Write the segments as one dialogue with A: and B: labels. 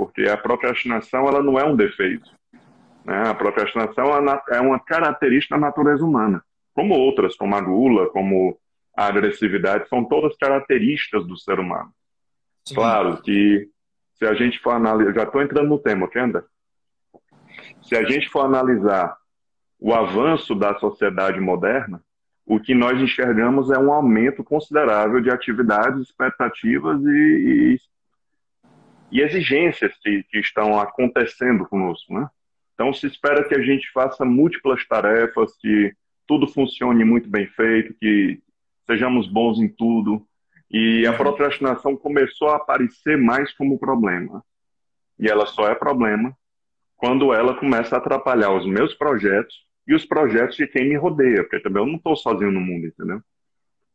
A: Porque a procrastinação ela não é um defeito. Né? A procrastinação é uma característica da natureza humana, como outras, como a gula, como a agressividade, são todas características do ser humano. Sim. Claro que se a gente for analisar, já estou entrando no tema, André? Se a gente for analisar o avanço da sociedade moderna, o que nós enxergamos é um aumento considerável de atividades, expectativas e, e, exigências que, que, estão acontecendo conosco, né? Então se espera que a gente faça múltiplas tarefas, que tudo funcione muito bem feito, que sejamos bons em tudo. E a procrastinação começou a aparecer mais como problema. E ela só é problema quando ela começa a atrapalhar os meus projetos e os projetos de quem me rodeia, porque também eu não estou sozinho no mundo, entendeu?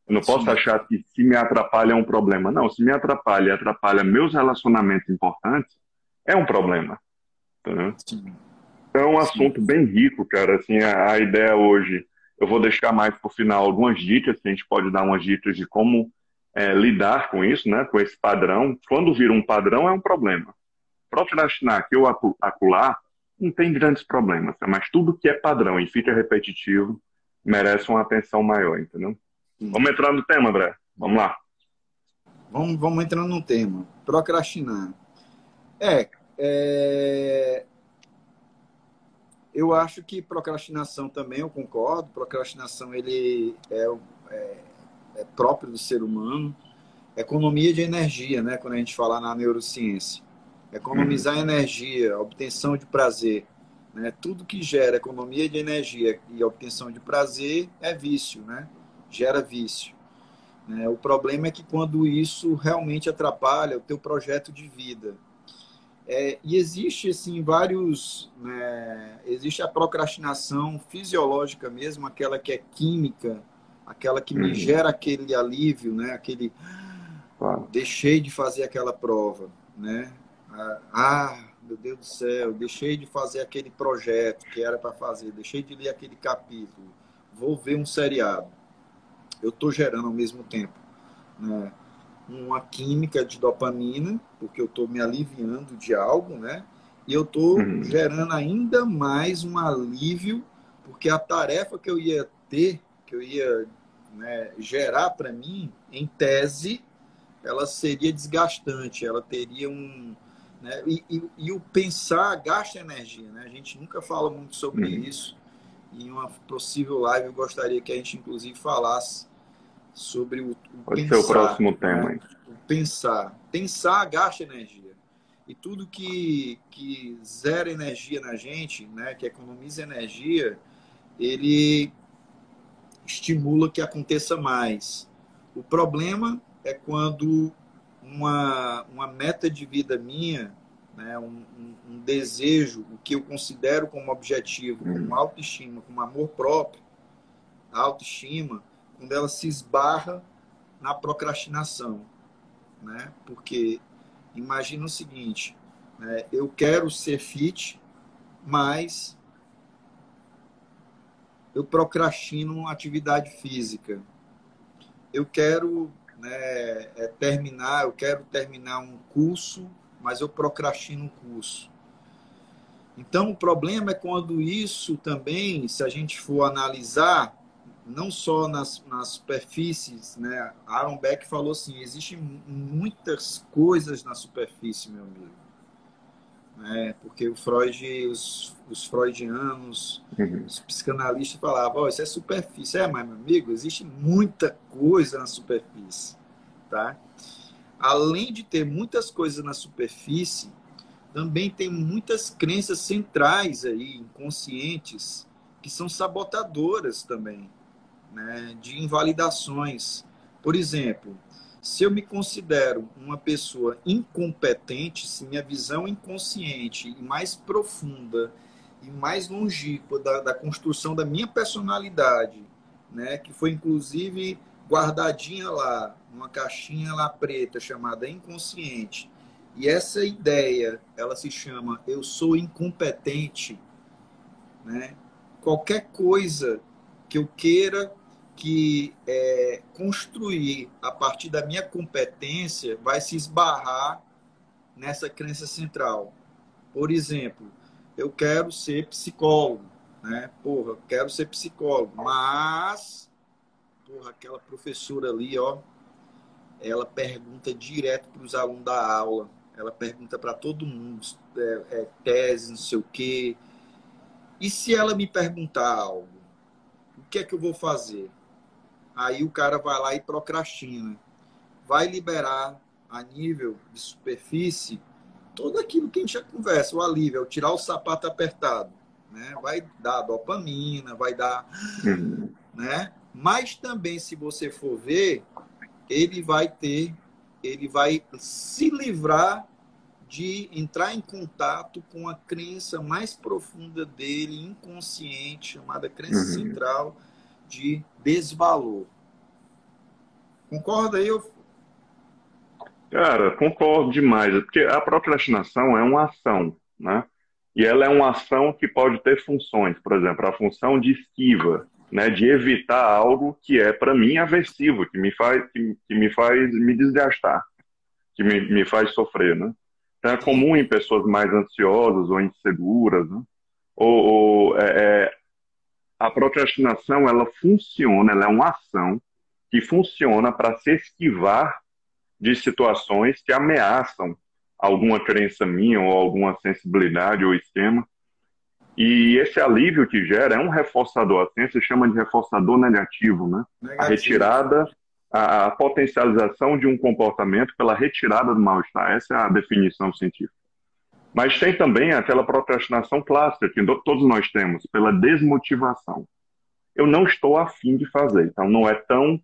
A: Eu não posso Sim. achar que se me atrapalha é um problema. Não, se me atrapalha e atrapalha meus relacionamentos importantes, é um problema. Então é um assunto bem rico, cara. Assim, a, a ideia hoje eu vou deixar mais para o final algumas dicas, que a gente pode dar umas dicas de como é, lidar com isso, né, com esse padrão. Quando vira um padrão, é um problema. Procrastinar aqui ou acular, não tem grandes problemas, né, mas tudo que é padrão e fica repetitivo merece uma atenção maior, entendeu? Vamos entrar no tema, André? Vamos lá.
B: Vamos, vamos entrando no tema. Procrastinar. É, é, eu acho que procrastinação também, eu concordo. Procrastinação ele é, é, é, próprio do ser humano. Economia de energia, né? Quando a gente fala na neurociência, economizar uhum. energia, obtenção de prazer, né? Tudo que gera economia de energia e obtenção de prazer é vício, né? Gera vício. Né? O problema é que quando isso realmente atrapalha o teu projeto de vida, é, e existe assim vários, né, existe a procrastinação fisiológica mesmo, aquela que é química, aquela que me uhum. gera aquele alívio, né, aquele claro. deixei de fazer aquela prova, né, ah, ah, meu Deus do céu, deixei de fazer aquele projeto que era para fazer, deixei de ler aquele capítulo, vou ver um seriado, eu estou gerando ao mesmo tempo, né? uma química de dopamina, porque eu estou me aliviando de algo, né? E eu estou uhum. gerando ainda mais um alívio, porque a tarefa que eu ia ter, que eu ia né, gerar para mim, em tese, ela seria desgastante, ela teria um. Né, e, e, e, o pensar gasta energia, né? A gente nunca fala muito sobre uhum. isso. Em uma possível live, eu gostaria que a gente, inclusive, falasse sobre o, o
A: Pode pensar, ser o próximo né? tema. Né?
B: Pensar. Pensar gasta energia. E tudo que, que zera energia na gente, né, que economiza energia, ele estimula que aconteça mais. O problema é quando uma, uma meta de vida minha, né, um, um, desejo, o que eu considero como objetivo, como hum. autoestima, como amor próprio, autoestima, quando ela se esbarra na procrastinação, né? Porque imagina o seguinte, né? eu quero ser fit, mas eu procrastino uma atividade física. Eu quero né, é, terminar, eu quero terminar um curso, mas eu procrastino um curso. Então, o problema é quando isso também, se a gente for analisar, não só nas, nas superfícies, né? Aaron Beck falou assim, existem muitas coisas na superfície, meu amigo. Né? Porque o Freud, os, os freudianos, uhum. os psicanalistas falavam, oh, isso é superfície. É, mas, meu amigo, existe muita coisa na superfície, tá? Além de ter muitas coisas na superfície, também tem muitas crenças centrais aí, inconscientes, que são sabotadoras também né, de invalidações. Por exemplo, se eu me considero uma pessoa incompetente, se minha visão inconsciente e mais profunda e mais longínqua da, da construção da minha personalidade, né, que foi inclusive guardadinha lá, numa caixinha lá preta chamada inconsciente, e essa ideia, ela se chama eu sou incompetente, né? Qualquer coisa que eu queira que é, construir a partir da minha competência vai se esbarrar nessa crença central. Por exemplo, eu quero ser psicólogo, né? Porra, eu quero ser psicólogo, mas porra, aquela professora ali, ó, ela pergunta direto para os alunos da aula, ela pergunta para todo mundo, é, é, tese, não sei o quê. E se ela me perguntar algo, o que é que eu vou fazer? Aí o cara vai lá e procrastina. Vai liberar a nível de superfície tudo aquilo que a gente já conversa, o alívio, é o tirar o sapato apertado. Né? Vai dar dopamina, vai dar. Uhum. Né? Mas também, se você for ver, ele vai ter, ele vai se livrar de entrar em contato com a crença mais profunda dele, inconsciente, chamada crença uhum. central de desvalor. Concorda aí?
A: Cara, concordo demais, porque a procrastinação é uma ação, né? E ela é uma ação que pode ter funções, por exemplo, a função de esquiva, né, de evitar algo que é para mim aversivo, que me faz que, que, me faz me desgastar, que me, me faz sofrer, né? Então é comum em pessoas mais ansiosas ou inseguras, né? ou, ou é, é, a procrastinação ela funciona, ela é uma ação que funciona para se esquivar de situações que ameaçam alguma crença minha ou alguma sensibilidade ou esquema. E esse alívio que gera é um reforçador. A ciência chama de reforçador negativo, né? Negativo. A retirada, a, a potencialização de um comportamento pela retirada do mal-estar. Essa é a definição científica. Mas tem também aquela procrastinação clássica que todos nós temos, pela desmotivação. Eu não estou afim de fazer, então não é tão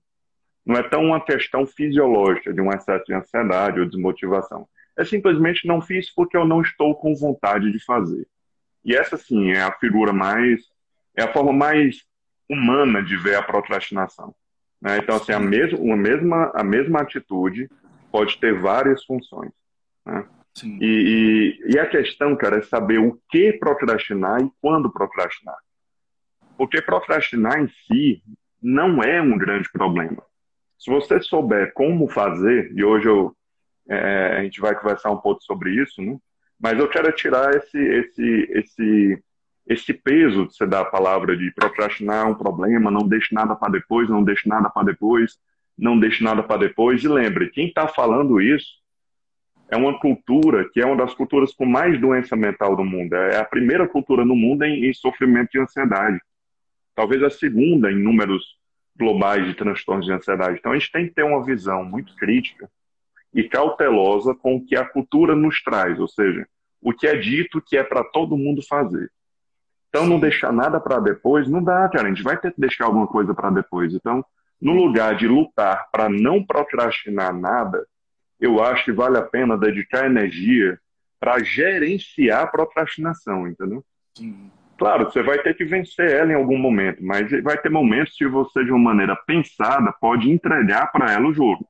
A: não é tão uma questão fisiológica de um excesso de ansiedade ou desmotivação. É simplesmente não fiz porque eu não estou com vontade de fazer. E essa, sim, é a figura mais. é a forma mais humana de ver a procrastinação. Né? Então, assim, a mesma, uma mesma, a mesma atitude pode ter várias funções. Né? E, e, e, a questão, cara, é saber o que procrastinar e quando procrastinar. Porque procrastinar em si não é um grande problema. Se você souber como fazer, e hoje eu, é, a gente vai conversar um pouco sobre isso, né? mas eu quero tirar esse, esse, esse, esse peso de você dar a palavra de procrastinar um problema, não deixe nada para depois, não deixe nada para depois, não deixe nada para depois. E lembre, quem está falando isso é uma cultura que é uma das culturas com mais doença mental do mundo. É a primeira cultura no mundo em, em sofrimento de ansiedade. Talvez a segunda em números globais de transtornos de ansiedade. Então, a gente tem que ter uma visão muito crítica e cautelosa com o que a cultura nos traz, ou seja, o que é dito que é para todo mundo fazer. Então, não deixar nada para depois, não dá, cara. A gente vai ter que deixar alguma coisa para depois. Então, no lugar de lutar para não procrastinar nada, eu acho que vale a pena dedicar energia para gerenciar a procrastinação, entendeu? Sim. Claro, você vai ter que vencer ela em algum momento, mas vai ter momentos que você, de uma maneira pensada, pode entregar para ela o jogo.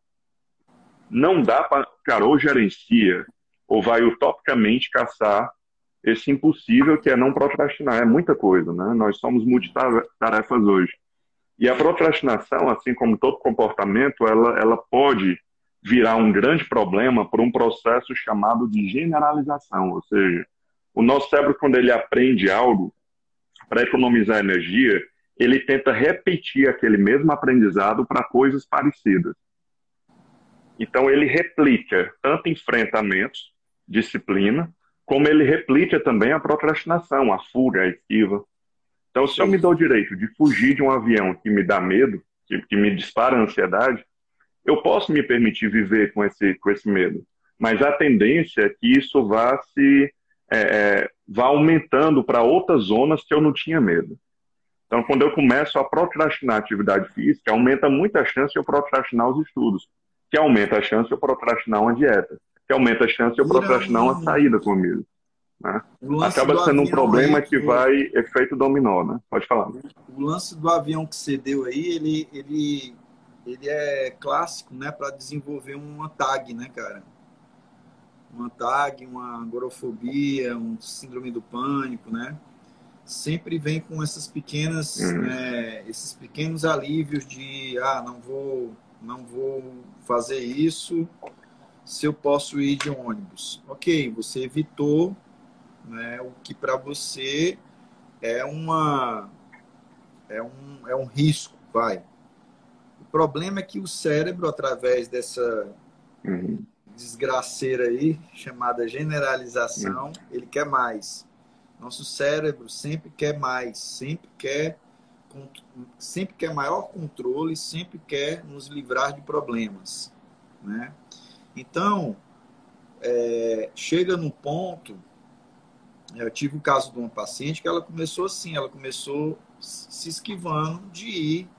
A: Não dá para. Cara, ou gerencia, ou vai utopicamente caçar esse impossível que é não procrastinar. É muita coisa, né? Nós somos multitarefas hoje. E a procrastinação, assim como todo comportamento, ela, ela pode virar um grande problema por um processo chamado de generalização. Ou seja, o nosso cérebro, quando ele aprende algo, para economizar energia, ele tenta repetir aquele mesmo aprendizado para coisas parecidas. Então, ele replica tanto enfrentamentos, disciplina, como ele replica também a procrastinação, a fuga, a esquiva. Então, se eu me dou o direito de fugir de um avião que me dá medo, que, que me dispara ansiedade, eu posso me permitir viver com esse, com esse medo. Mas a tendência é que isso vá se é, é, vá aumentando para outras zonas que eu não tinha medo. Então, quando eu começo a procrastinar a atividade física, aumenta muito a chance de eu procrastinar os estudos, que aumenta a chance de eu procrastinar uma dieta, que aumenta a chance de eu procrastinar uma saída comigo. Né? Acaba sendo um problema que vai efeito dominó, né? Pode falar.
B: O lance do avião que você deu aí, ele, ele, ele é clássico, né, para desenvolver uma tag, né, cara? uma TAG, uma agorafobia, um síndrome do pânico, né? Sempre vem com essas pequenas, uhum. é, esses pequenos alívios de, ah, não vou, não vou fazer isso, se eu posso ir de ônibus. Ok, você evitou né, o que para você é uma é um, é um risco, vai. Problema é que o cérebro, através dessa uhum. desgraceira aí, chamada generalização, uhum. ele quer mais. Nosso cérebro sempre quer mais, sempre quer sempre quer maior controle, sempre quer nos livrar de problemas, né? Então, é, chega num ponto, eu tive o caso de uma paciente que ela começou assim, ela começou se esquivando de ir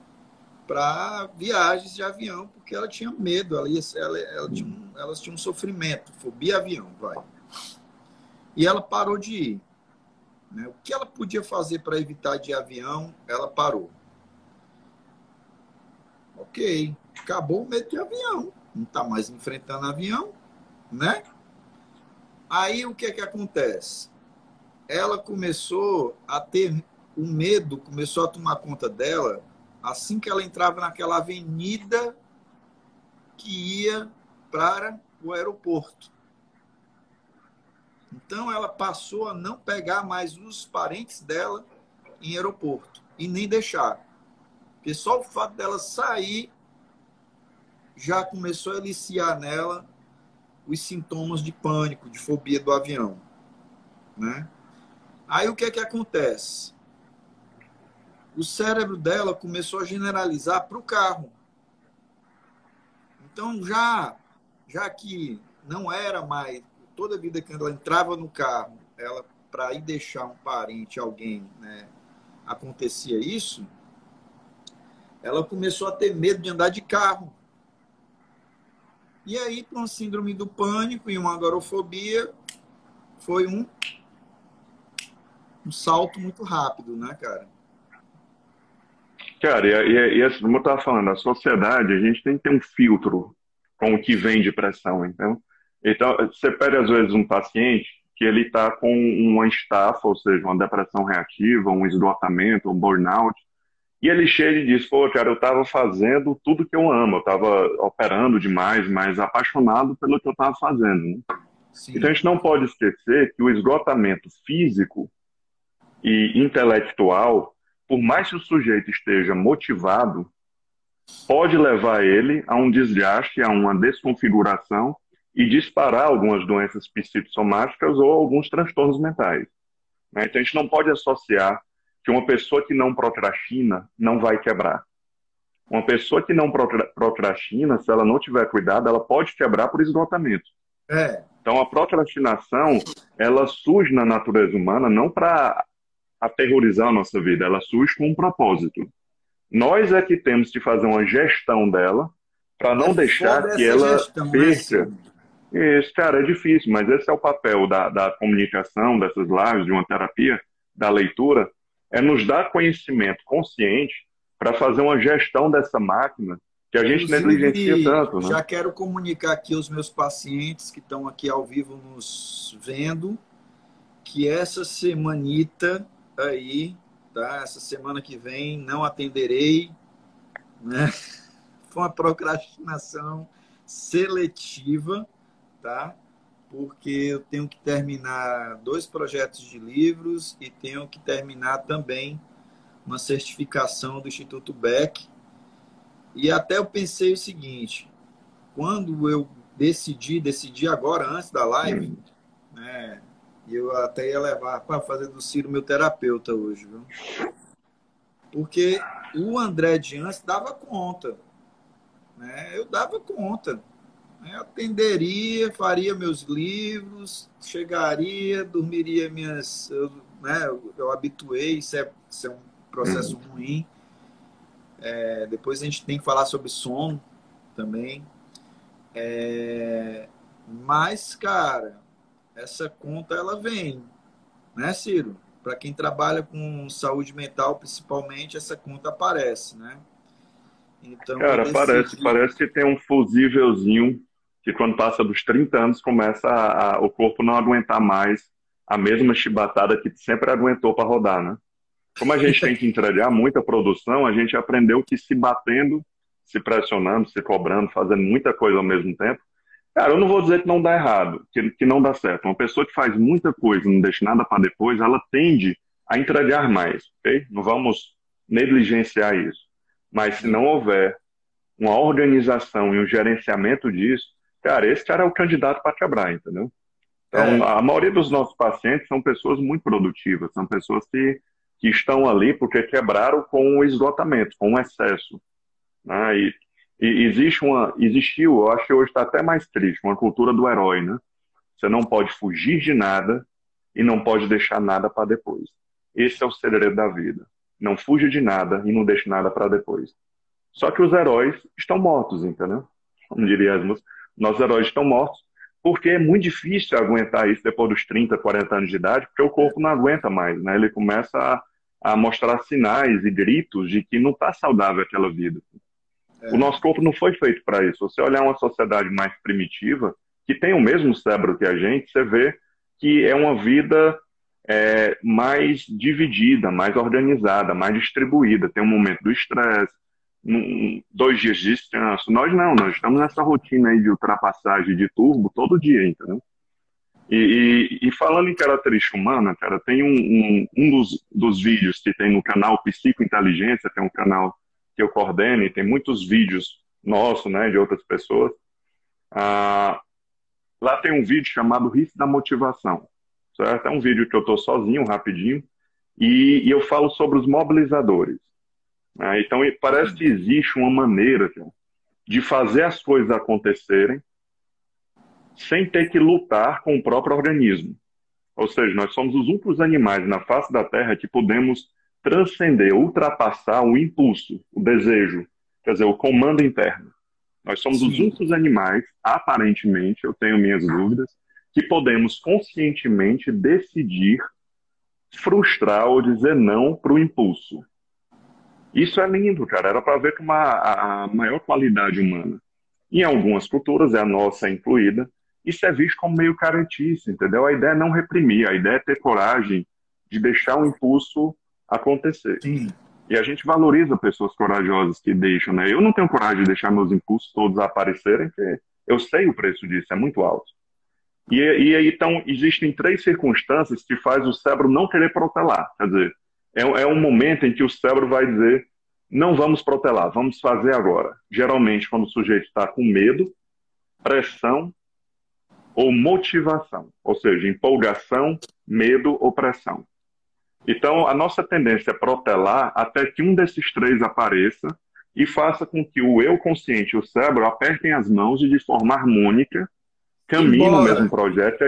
B: para viagens de avião, porque ela tinha medo, ela, ia, ela, ela tinha um, elas tinham um sofrimento, fobia avião, vai. E ela parou de ir. Né? O que ela podia fazer para evitar de avião, ela parou. Ok, acabou o medo de avião. Não está mais enfrentando avião, né? Aí o que é que acontece? Ela começou a ter o medo, começou a tomar conta dela assim que ela entrava naquela avenida que ia para o aeroporto. Então ela passou a não pegar mais os parentes dela em aeroporto e nem deixar. Porque só o fato dela sair já começou a eliciar nela os sintomas de pânico, de fobia do avião, né? Aí o que é que acontece? O cérebro dela começou a generalizar para o carro. Então já já que não era mais toda vida que ela entrava no carro, ela para ir deixar um parente, alguém, né, acontecia isso, ela começou a ter medo de andar de carro. E aí, para uma síndrome do pânico e uma agorofobia, foi um, um salto muito rápido, né, cara?
A: Cara, e, e, e assim, como eu estava falando, a sociedade, a gente tem que ter um filtro com o que vem de pressão. Então, então, você pega às vezes um paciente que ele está com uma estafa, ou seja, uma depressão reativa, um esgotamento, um burnout, e ele chega e diz, pô, cara, eu estava fazendo tudo que eu amo, eu estava operando demais, mas apaixonado pelo que eu estava fazendo. Né? Então a gente não pode esquecer que o esgotamento físico e intelectual, por mais que o sujeito esteja motivado, pode levar ele a um desgaste, a uma desconfiguração e disparar algumas doenças psicossomáticas ou alguns transtornos mentais. Né? Então a gente não pode associar que uma pessoa que não procrastina não vai quebrar. Uma pessoa que não procrastina, se ela não tiver cuidado, ela pode quebrar por esgotamento. É. Então a procrastinação, ela surge na natureza humana não para aterrorizar a nossa vida, ela surge com um propósito. Nós é que temos que fazer uma gestão dela para não é deixar que ela gestão, né, perca. Né? Isso, cara, é difícil, mas esse é o papel da, da comunicação, dessas lives, de uma terapia, da leitura, é nos dar conhecimento consciente para fazer uma gestão dessa máquina que a gente negligencia tanto. Né?
B: Já quero comunicar aqui aos meus pacientes que estão aqui ao vivo nos vendo que essa semanita aí, tá? Essa semana que vem não atenderei, né? Foi uma procrastinação seletiva tá? Porque eu tenho que terminar dois projetos de livros e tenho que terminar também uma certificação do Instituto Beck. E até eu pensei o seguinte: quando eu decidi, decidi agora, antes da live, hum. Né? Eu até ia levar para fazer do Ciro meu terapeuta hoje, viu? Porque o André de antes dava conta. Né? Eu dava conta. Né? Atenderia, faria meus livros, chegaria, dormiria minhas. Eu, né, eu, eu habituei, isso é, isso é um processo uhum. ruim. É, depois a gente tem que falar sobre sono também. É, mas, cara, essa conta ela vem, né, Ciro? Para quem trabalha com saúde mental, principalmente, essa conta aparece, né?
A: Então, Cara, parece, parece que tem um fusívelzinho que quando passa dos 30 anos começa a, a, o corpo não aguentar mais a mesma chibatada que sempre aguentou para rodar, né? Como a gente tem que entregar muita produção, a gente aprendeu que se batendo, se pressionando, se cobrando, fazendo muita coisa ao mesmo tempo, Cara, eu não vou dizer que não dá errado, que, que não dá certo. Uma pessoa que faz muita coisa e não deixa nada para depois, ela tende a entregar mais, ok? Não vamos negligenciar isso. Mas se não houver uma organização e um gerenciamento disso, cara, esse cara é o candidato para quebrar, entendeu? Então, é. a maioria dos nossos pacientes são pessoas muito produtivas, são pessoas que, que estão ali porque quebraram com o esgotamento, com o excesso. Né? E, e existe uma, existiu, eu acho que hoje está até mais triste, uma cultura do herói, né? Você não pode fugir de nada e não pode deixar nada para depois. Esse é o segredo da vida. Não fuja de nada e não deixe nada para depois. Só que os heróis estão mortos, entendeu? Como diria as nossos heróis estão mortos porque é muito difícil aguentar isso depois dos 30, 40 anos de idade, porque o corpo não aguenta mais, né? Ele começa a, a mostrar sinais e gritos de que não está saudável aquela vida. É. O nosso corpo não foi feito para isso. Você olhar uma sociedade mais primitiva, que tem o mesmo cérebro que a gente, você vê que é uma vida é, mais dividida, mais organizada, mais distribuída. Tem um momento do estresse, dois dias de descanso. Nós não, nós estamos nessa rotina aí de ultrapassagem de turbo todo dia, entendeu? E, e, e falando em característica humana, cara, tem um, um, um dos, dos, vídeos que tem no canal Psicointeligência, tem um canal que eu coordeno e tem muitos vídeos nossos, né, de outras pessoas. Ah, lá tem um vídeo chamado Risco da Motivação, certo? É um vídeo que eu estou sozinho, rapidinho, e, e eu falo sobre os mobilizadores. Né? Então, parece que existe uma maneira de fazer as coisas acontecerem sem ter que lutar com o próprio organismo. Ou seja, nós somos os únicos animais na face da Terra que podemos transcender, ultrapassar o impulso, o desejo, quer dizer, o comando interno. Nós somos Sim. os únicos animais, aparentemente, eu tenho minhas dúvidas, que podemos conscientemente decidir frustrar ou dizer não para o impulso. Isso é lindo, cara. Era para ver com uma, a maior qualidade humana. Em algumas culturas, é a nossa incluída, isso é visto como meio caretice, entendeu? A ideia é não reprimir, a ideia é ter coragem de deixar o impulso acontecer. Sim. E a gente valoriza pessoas corajosas que deixam, né? Eu não tenho coragem de deixar meus impulsos todos aparecerem, porque eu sei o preço disso, é muito alto. E, e aí, então, existem três circunstâncias que faz o cérebro não querer protelar. Quer dizer, é, é um momento em que o cérebro vai dizer: não vamos protelar, vamos fazer agora. Geralmente, quando o sujeito está com medo, pressão ou motivação, ou seja, empolgação, medo ou pressão. Então, a nossa tendência é protelar até que um desses três apareça e faça com que o eu consciente e o cérebro apertem as mãos e de forma harmônica caminhem no mesmo projeto.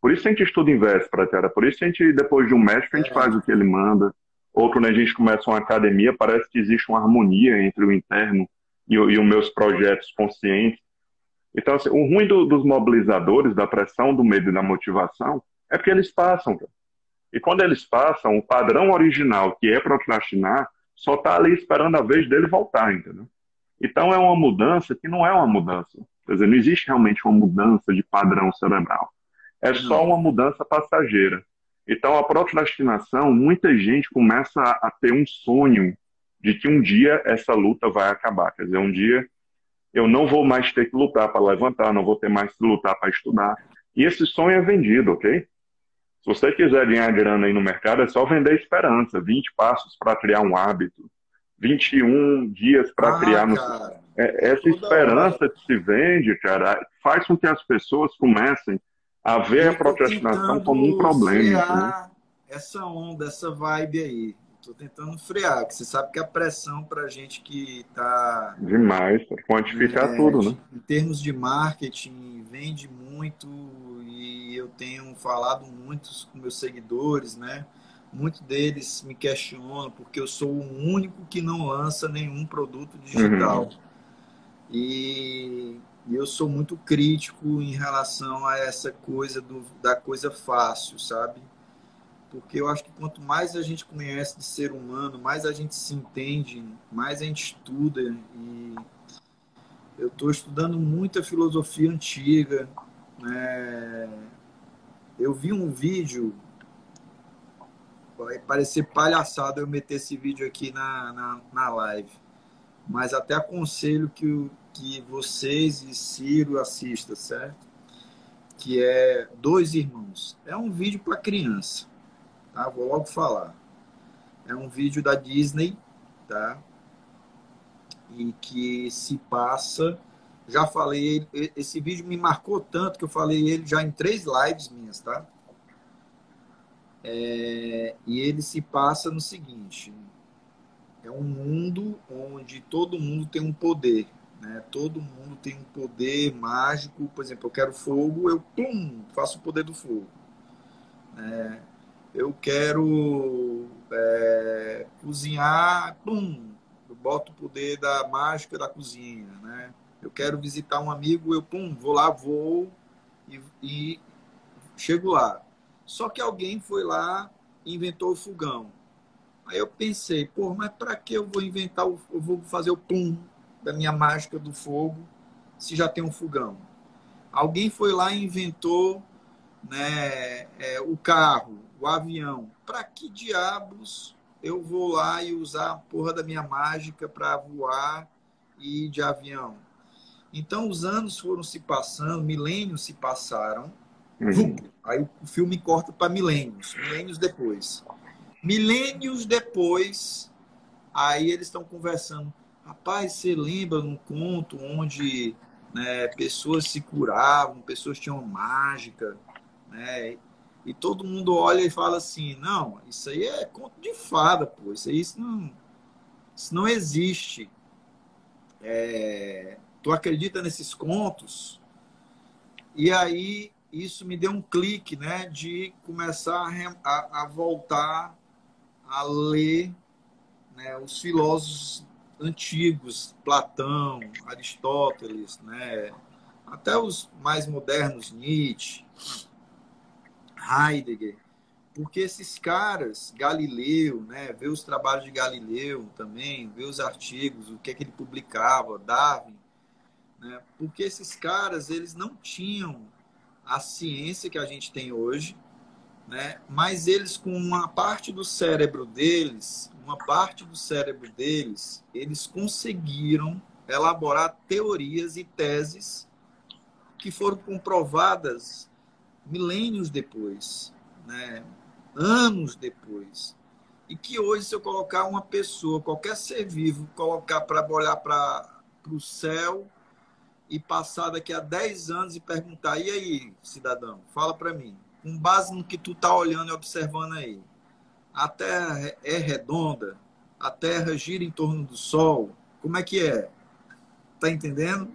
A: Por isso a gente estuda em véspera, cara. Por isso a gente, depois de um médico, a gente é. faz o que ele manda ou quando a gente começa uma academia, parece que existe uma harmonia entre o interno e, e os meus projetos conscientes. Então, assim, o ruim do, dos mobilizadores, da pressão, do medo e da motivação, é porque eles passam. Cara. E quando eles passam, o padrão original, que é procrastinar, só está ali esperando a vez dele voltar, entendeu? Então, é uma mudança que não é uma mudança. Quer dizer, não existe realmente uma mudança de padrão cerebral. É só uma mudança passageira. Então, a procrastinação, muita gente começa a, ter um sonho de que um dia essa luta vai acabar. Quer dizer, um dia eu não vou mais ter que lutar para levantar, não vou ter mais que lutar para estudar. E esse sonho é vendido, ok? Se você quiser ganhar grana aí no mercado, é só vender esperança. 20 passos para criar um hábito. 21 dias para ah, criar. No... É, essa esperança que se vende, cara, faz com que as pessoas comecem a ver a procrastinação como um problema. Né?
B: Essa onda, essa vibe aí. Estou tentando frear, que você sabe que a pressão para gente que está.
A: Demais, quantificar é, tudo, né?
B: Em termos de marketing, vende muito e eu tenho falado muito com meus seguidores, né? Muitos deles me questionam porque eu sou o único que não lança nenhum produto digital. Uhum. E e eu sou muito crítico em relação a essa coisa do, da coisa fácil, sabe? Porque eu acho que quanto mais a gente conhece de ser humano, mais a gente se entende, mais a gente estuda. E eu estou estudando muita filosofia antiga. Né? Eu vi um vídeo, vai parecer palhaçada eu meter esse vídeo aqui na, na, na live mas até aconselho que, que vocês e Ciro assistam, certo? Que é Dois Irmãos. É um vídeo para criança, tá? Vou logo falar. É um vídeo da Disney, tá? E que se passa. Já falei, esse vídeo me marcou tanto que eu falei ele já em três lives minhas, tá? É, e ele se passa no seguinte: é um mundo onde todo mundo tem um poder, né? Todo mundo tem um poder mágico. Por exemplo, eu quero fogo, eu pum, faço o poder do fogo. É, eu quero é, cozinhar, pum, eu boto o poder da mágica da cozinha, né? Eu quero visitar um amigo, eu pum, vou lá, vou e, e chego lá. Só que alguém foi lá e inventou o fogão. Aí eu pensei, pô, mas para que eu vou inventar, o, eu vou fazer o pum da minha mágica do fogo se já tem um fogão? Alguém foi lá e inventou né, é, o carro, o avião. Para que diabos eu vou lá e usar a porra da minha mágica para voar e ir de avião? Então os anos foram se passando, milênios se passaram. Uhum. Aí o filme corta para milênios, milênios depois. Milênios depois, aí eles estão conversando. Rapaz, você lembra num conto onde né, pessoas se curavam, pessoas tinham mágica, né? E todo mundo olha e fala assim, não, isso aí é conto de fada, pô, isso aí isso não, isso não existe. É, tu acredita nesses contos? E aí isso me deu um clique, né, de começar a, a, a voltar a ler né, os filósofos antigos, Platão, Aristóteles, né, até os mais modernos, Nietzsche, Heidegger, porque esses caras, Galileu, né, ver os trabalhos de Galileu também, ver os artigos, o que, é que ele publicava, Darwin, né, porque esses caras eles não tinham a ciência que a gente tem hoje, né? Mas eles com uma parte do cérebro deles, uma parte do cérebro deles, eles conseguiram elaborar teorias e teses que foram comprovadas milênios depois, né? anos depois. E que hoje, se eu colocar uma pessoa, qualquer ser vivo, colocar para olhar para o céu e passar daqui a 10 anos e perguntar: e aí, cidadão, fala para mim, com base no que tu tá olhando e observando aí. A Terra é redonda, a Terra gira em torno do Sol. Como é que é? Tá entendendo?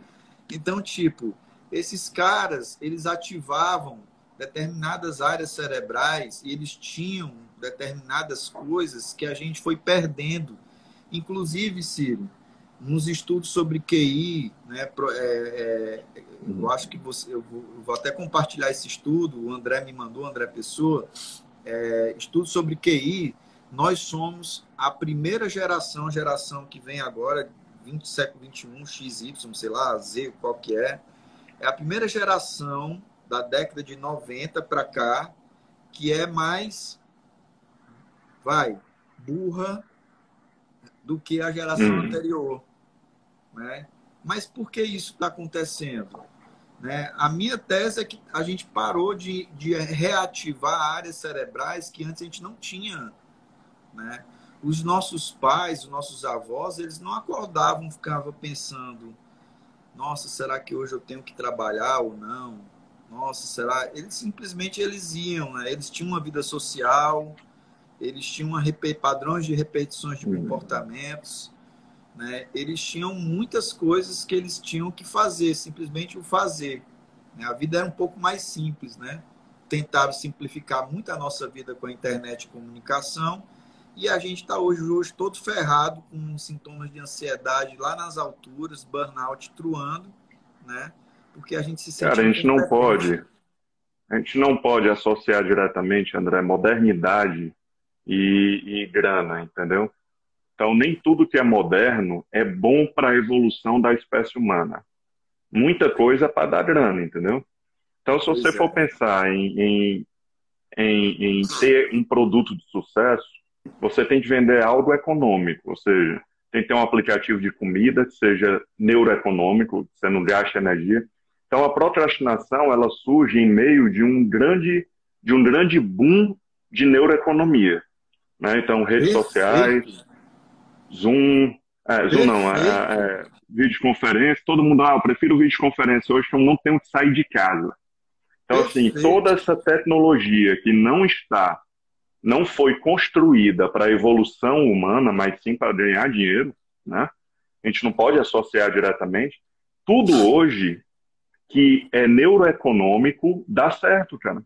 B: Então, tipo, esses caras, eles ativavam determinadas áreas cerebrais e eles tinham determinadas coisas que a gente foi perdendo. Inclusive, Ciro, nos estudos sobre QI, né, é, é, eu acho que você, eu vou, eu vou, até compartilhar esse estudo, o André me mandou, André Pessoa, é, estudo sobre QI, nós somos a primeira geração, geração que vem agora, 20, século 21, XY, sei lá, Z, qual que é, é a primeira geração da década de 90 para cá que é mais, vai, burra do que a geração hum. anterior. Né? Mas por que isso está acontecendo? Né? A minha tese é que a gente parou de, de reativar áreas cerebrais que antes a gente não tinha. Né? Os nossos pais, os nossos avós, eles não acordavam, ficavam pensando: nossa, será que hoje eu tenho que trabalhar ou não? Nossa, será? Eles simplesmente eles iam, né? eles tinham uma vida social, eles tinham padrões de repetições de uhum. comportamentos né, eles tinham muitas coisas que eles tinham que fazer, simplesmente o fazer. Né? A vida era um pouco mais simples, né? Tentaram simplificar muito a nossa vida com a internet e comunicação, e a gente está hoje, hoje todo ferrado, com sintomas de ansiedade lá nas alturas, burnout truando, né? Porque a gente se sente.
A: Cara, a gente não pode. A gente não pode associar diretamente, André, modernidade e, e grana, entendeu? Então, nem tudo que é moderno é bom para a evolução da espécie humana. Muita coisa é para dar grana, entendeu? Então, se você for pensar em, em, em, em, ter um produto de sucesso, você tem que vender algo econômico, ou seja, tem que ter um aplicativo de comida que seja neuroeconômico, você não gasta energia. Então a procrastinação ela surge em meio de um grande de um grande boom de neuroeconomia, né? Então redes Perfeito. sociais, Zoom, é, Zoom não, é, é, videoconferência, todo mundo, ah, eu prefiro videoconferência hoje que eu não tenho que sair de casa. Então, assim, toda essa tecnologia que não está, não foi construída para a evolução humana, mas sim para ganhar dinheiro, né? A gente não pode associar diretamente. Tudo hoje que é neuroeconômico dá certo, cara.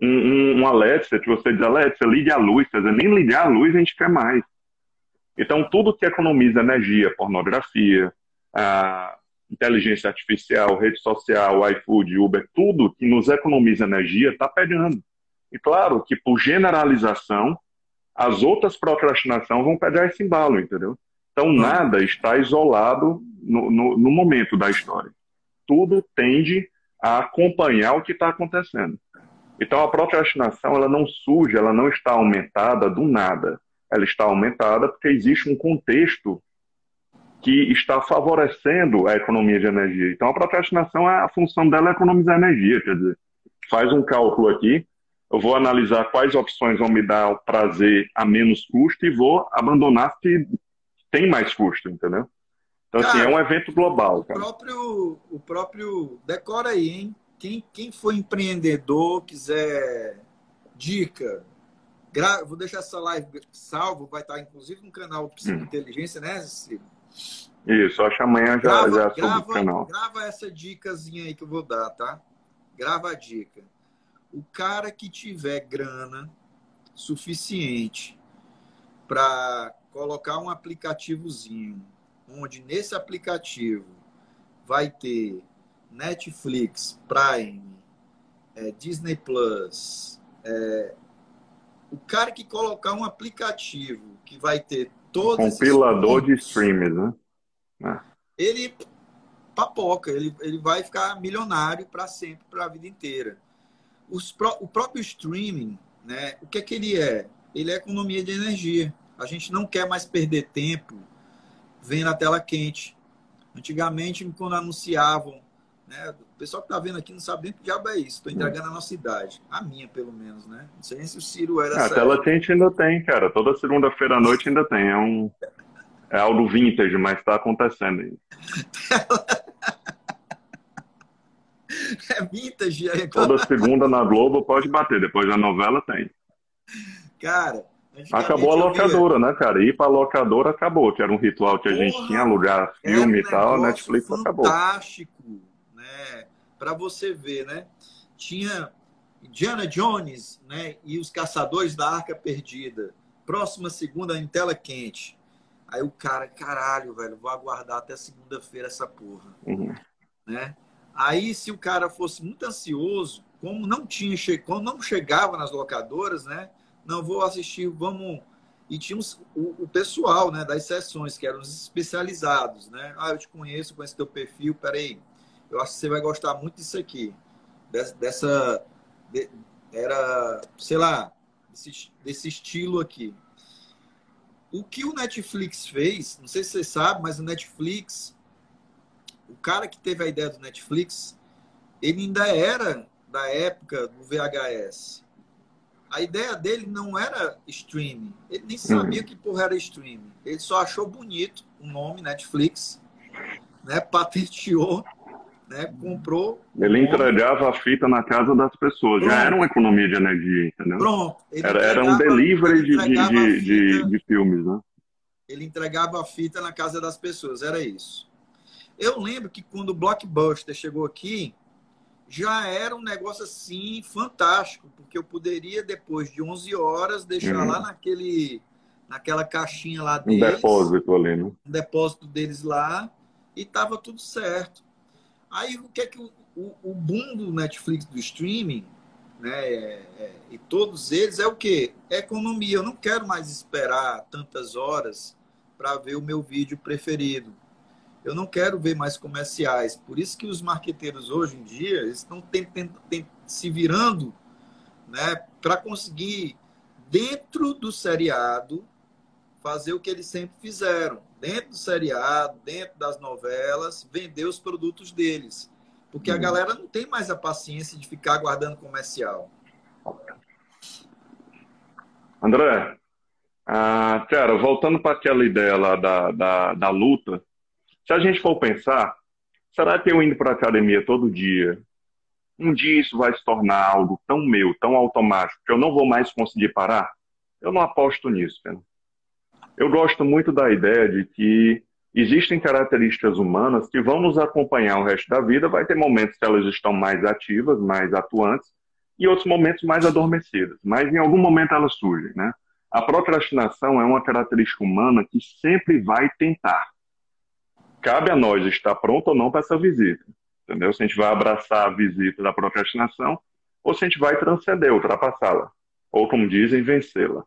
A: Um, um, um Alexa, que você diz, Alexa, ligue a luz, quer dizer, nem ligar a luz a gente quer mais. Então, tudo que economiza energia, pornografia, a inteligência artificial, rede social, iFood, Uber, tudo que nos economiza energia está pegando. E claro que por generalização, as outras procrastinações vão pegar esse embalo, entendeu? Então nada está isolado no, no, no momento da história. Tudo tende a acompanhar o que está acontecendo. Então a procrastinação ela não surge, ela não está aumentada do nada. Ela está aumentada porque existe um contexto que está favorecendo a economia de energia. Então, a procrastinação, a função dela é economizar energia, quer dizer, faz um cálculo aqui, eu vou analisar quais opções vão me dar o prazer a menos custo e vou abandonar se tem mais custo, entendeu? Então, cara, assim, é um evento global.
B: Cara. O próprio, o próprio. Decora aí, hein? Quem, quem for empreendedor, quiser dica, gra... vou deixar essa live salvo, vai estar inclusive no canal Psico hum. Inteligência, né, Ciro?
A: Isso, acho que amanhã já, grava, já grava, canal.
B: Grava essa dicasinha aí que eu vou dar, tá? Grava a dica. O cara que tiver grana suficiente para colocar um aplicativozinho, onde nesse aplicativo vai ter Netflix, Prime, é, Disney Plus, é, o cara que colocar um aplicativo que vai ter todos
A: compilador de streams, né?
B: É. Ele papoca, ele, ele vai ficar milionário para sempre, para a vida inteira. Os, o próprio streaming, né? O que é que ele é? Ele é economia de energia. A gente não quer mais perder tempo vendo a tela quente. Antigamente, quando anunciavam, né? O pessoal que está vendo aqui não sabe nem que diabo é isso. Estou entregando a nossa idade. A minha, pelo menos, né? Não sei nem se o Ciro era.
A: A tela quente ainda tem, cara. Toda segunda-feira à noite ainda tem. É um. É algo vintage, mas está acontecendo aí.
B: é vintage. É...
A: Toda segunda na Globo pode bater. Depois da novela tem.
B: Cara.
A: Acabou a locadora, né, cara? Ir pra locadora acabou, que era um ritual que a gente tinha, alugar filme um e tal, Netflix
B: fantástico.
A: acabou.
B: Fantástico para você ver, né? Tinha Diana Jones, né? E os Caçadores da Arca Perdida. Próxima segunda em tela quente. Aí o cara, caralho, velho, vou aguardar até segunda-feira essa porra. Uhum. Né? Aí, se o cara fosse muito ansioso, como não tinha como não chegava nas locadoras, né? Não vou assistir, vamos. E tinha os, o, o, pessoal, né, das sessões, que eram os especializados, né? Ah, eu te conheço, conheço teu perfil, peraí eu acho que você vai gostar muito disso aqui. Dessa. De, era, sei lá, desse, desse estilo aqui. O que o Netflix fez, não sei se você sabe, mas o Netflix, o cara que teve a ideia do Netflix, ele ainda era da época do VHS. A ideia dele não era streaming. Ele nem sabia uhum. que porra era streaming. Ele só achou bonito o nome Netflix, né? Patenteou né, comprou.
A: Ele entregava a fita na casa das pessoas, Pronto. já era uma economia de energia, entendeu?
B: Pronto.
A: Era, era um delivery de, de, de, de, filmes, né?
B: Ele entregava a fita na casa das pessoas, era isso. Eu lembro que quando o Blockbuster chegou aqui, já era um negócio assim fantástico, porque eu poderia, depois de 11 horas, deixar uhum. lá naquele, naquela caixinha lá deles.
A: Um depósito ali, né?
B: Um depósito deles lá, e tava tudo certo. Aí o que é que o, o, o boom do Netflix, do streaming, né, é, é, e todos eles é o que? É economia. Eu não quero mais esperar tantas horas para ver o meu vídeo preferido. Eu não quero ver mais comerciais. Por isso que os marqueteiros hoje em dia estão se virando né, para conseguir, dentro do seriado, fazer o que eles sempre fizeram, dentro do seriado, dentro das novelas, vender os produtos deles. Porque a uhum. galera não tem mais a paciência de ficar aguardando comercial.
A: André, ah, cara, voltando para aquela ideia lá da, da, da luta, se a gente for pensar, será que eu indo para a academia todo dia, um dia isso vai se tornar algo tão meu, tão automático, que eu não vou mais conseguir parar? Eu não aposto nisso, cara. Eu gosto muito da ideia de que existem características humanas que vão nos acompanhar o resto da vida. Vai ter momentos que elas estão mais ativas, mais atuantes, e outros momentos mais adormecidas. Mas em algum momento elas surgem, né? A procrastinação é uma característica humana que sempre vai tentar. Cabe a nós estar pronto ou não para essa visita. Entendeu? Se a gente vai abraçar a visita da procrastinação ou se a gente vai transcender, ultrapassá-la. Ou, como dizem, vencê-la.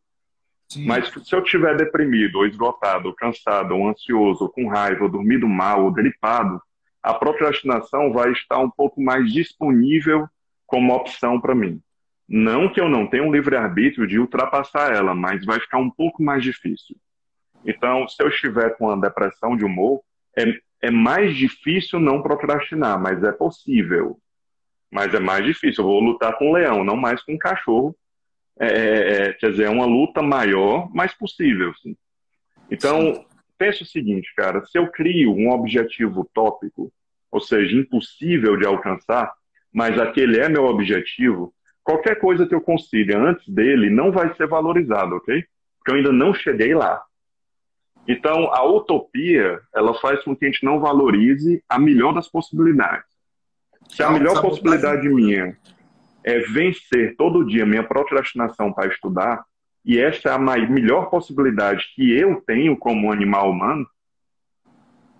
A: Mas se eu estiver deprimido, ou esgotado, ou cansado, ou ansioso, ou com raiva, ou dormido mal, ou gripado, a procrastinação vai estar um pouco mais disponível como opção para mim. Não que eu não tenha um livre-arbítrio de ultrapassar ela, mas vai ficar um pouco mais difícil. Então, se eu estiver com uma depressão de humor, é, é mais difícil não procrastinar, mas é possível. Mas é mais difícil. Eu vou lutar com um leão, não mais com um cachorro, é, é, é, quer dizer, é uma luta maior, mas possível. Sim. Então, pense o seguinte, cara: se eu crio um objetivo utópico, ou seja, impossível de alcançar, mas aquele é meu objetivo, qualquer coisa que eu consiga antes dele não vai ser valorizado, ok? Porque eu ainda não cheguei lá. Então, a utopia, ela faz com que a gente não valorize a melhor das possibilidades. Se a melhor possibilidade minha é vencer todo dia minha procrastinação para estudar, e essa é a melhor possibilidade que eu tenho como animal humano,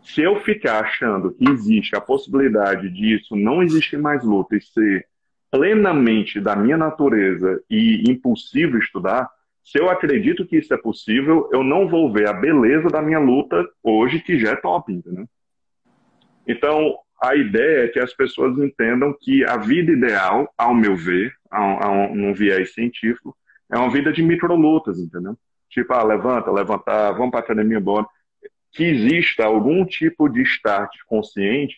A: se eu ficar achando que existe a possibilidade disso não existir mais luta e ser plenamente da minha natureza e impulsivo estudar, se eu acredito que isso é possível, eu não vou ver a beleza da minha luta hoje, que já é top, entendeu? Então, a ideia é que as pessoas entendam que a vida ideal, ao meu ver, a, a num viés científico, é uma vida de microlutas, entendeu? Tipo, ah, levanta, levantar, vamos para a academia, bora. Que exista algum tipo de start consciente